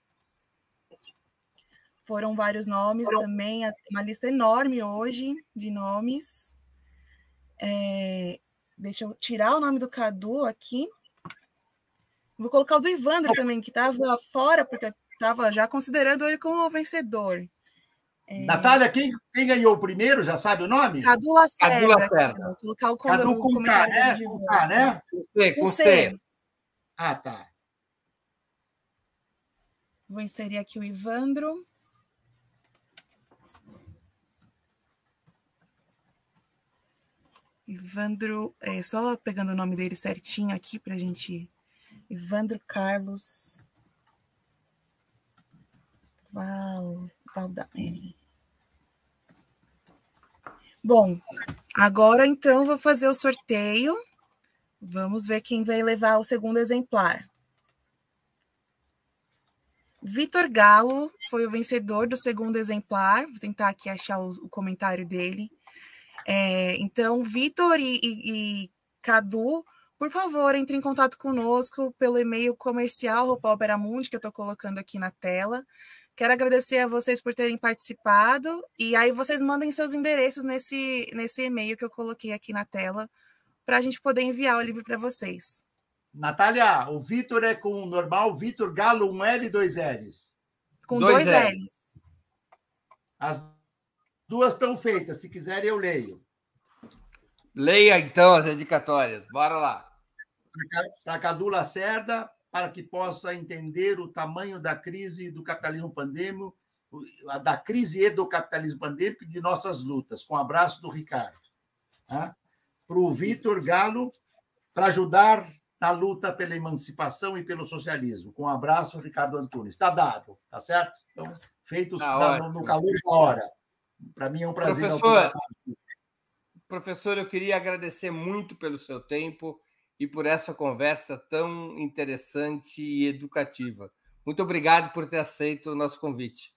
Foram vários nomes Foram... também, uma lista enorme hoje de nomes. É, deixa eu tirar o nome do Cadu aqui. Vou colocar o do Ivandro também, que estava fora, porque estava já considerando ele como vencedor. É... Natália, quem, quem ganhou o primeiro? Já sabe o nome? Cadu Lacerda. Cadu Lacerda. Vou colocar o Cadu com K, né? Com K, né? Com C, com C. Ah, tá. Vou inserir aqui o Ivandro. Ivandro, é, só pegando o nome dele certinho aqui para a gente Evandro Carlos Val, Valdamere. Bom, agora então vou fazer o sorteio. Vamos ver quem vai levar o segundo exemplar. Vitor Galo foi o vencedor do segundo exemplar. Vou tentar aqui achar o, o comentário dele. É, então, Vitor e, e, e Cadu por favor, entre em contato conosco pelo e-mail comercial Operamundi, que eu estou colocando aqui na tela. Quero agradecer a vocês por terem participado e aí vocês mandem seus endereços nesse, nesse e-mail que eu coloquei aqui na tela para a gente poder enviar o livro para vocês. Natália, o Vitor é com o normal, Vitor Galo, um L e dois L's. Com dois, dois L's. L's. As duas estão feitas, se quiserem eu leio. Leia então as dedicatórias, bora lá para Cadu Lacerda, para que possa entender o tamanho da crise do capitalismo pandêmico, da crise e do capitalismo pandêmico e de nossas lutas. Com um abraço do Ricardo. Tá? Para o Vitor Galo, para ajudar na luta pela emancipação e pelo socialismo. Com um abraço, Ricardo Antunes. Está dado, tá certo? Então, feitos tá no, no calor da hora. Para mim é um prazer. Professor, professor, eu queria agradecer muito pelo seu tempo e por essa conversa tão interessante e educativa. Muito obrigado por ter aceito o nosso convite.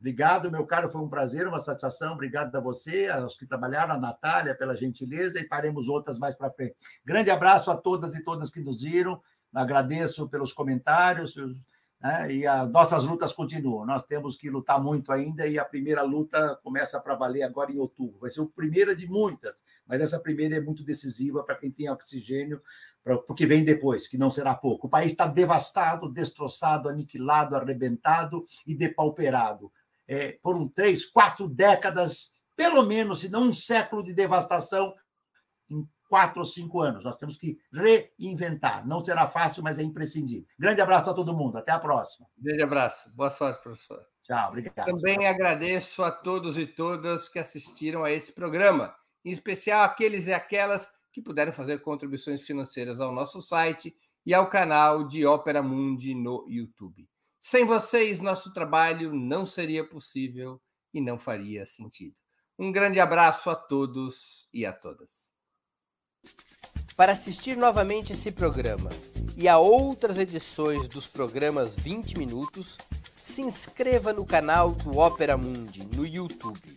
Obrigado, meu caro, foi um prazer, uma satisfação. Obrigado a você, aos que trabalharam, a Natália, pela gentileza, e faremos outras mais para frente. Grande abraço a todas e todas que nos viram. Agradeço pelos comentários, né? e as nossas lutas continuam. Nós temos que lutar muito ainda, e a primeira luta começa para valer agora em outubro. Vai ser a primeira de muitas mas essa primeira é muito decisiva para quem tem oxigênio, para o que vem depois, que não será pouco. O país está devastado, destroçado, aniquilado, arrebentado e depauperado. É, foram três, quatro décadas, pelo menos, se não um século de devastação quatro ou cinco anos. Nós temos que reinventar. Não será fácil, mas é imprescindível. Grande abraço a todo mundo. Até a próxima. Grande abraço. Boa sorte, professor. Tchau, obrigado. Também agradeço a todos e todas que assistiram a esse programa, em especial aqueles e aquelas que puderam fazer contribuições financeiras ao nosso site e ao canal de Ópera Mundi no YouTube. Sem vocês, nosso trabalho não seria possível e não faria sentido. Um grande abraço a todos e a todas. Para assistir novamente esse programa e a outras edições dos programas 20 Minutos, se inscreva no canal do Ópera Mundi no YouTube.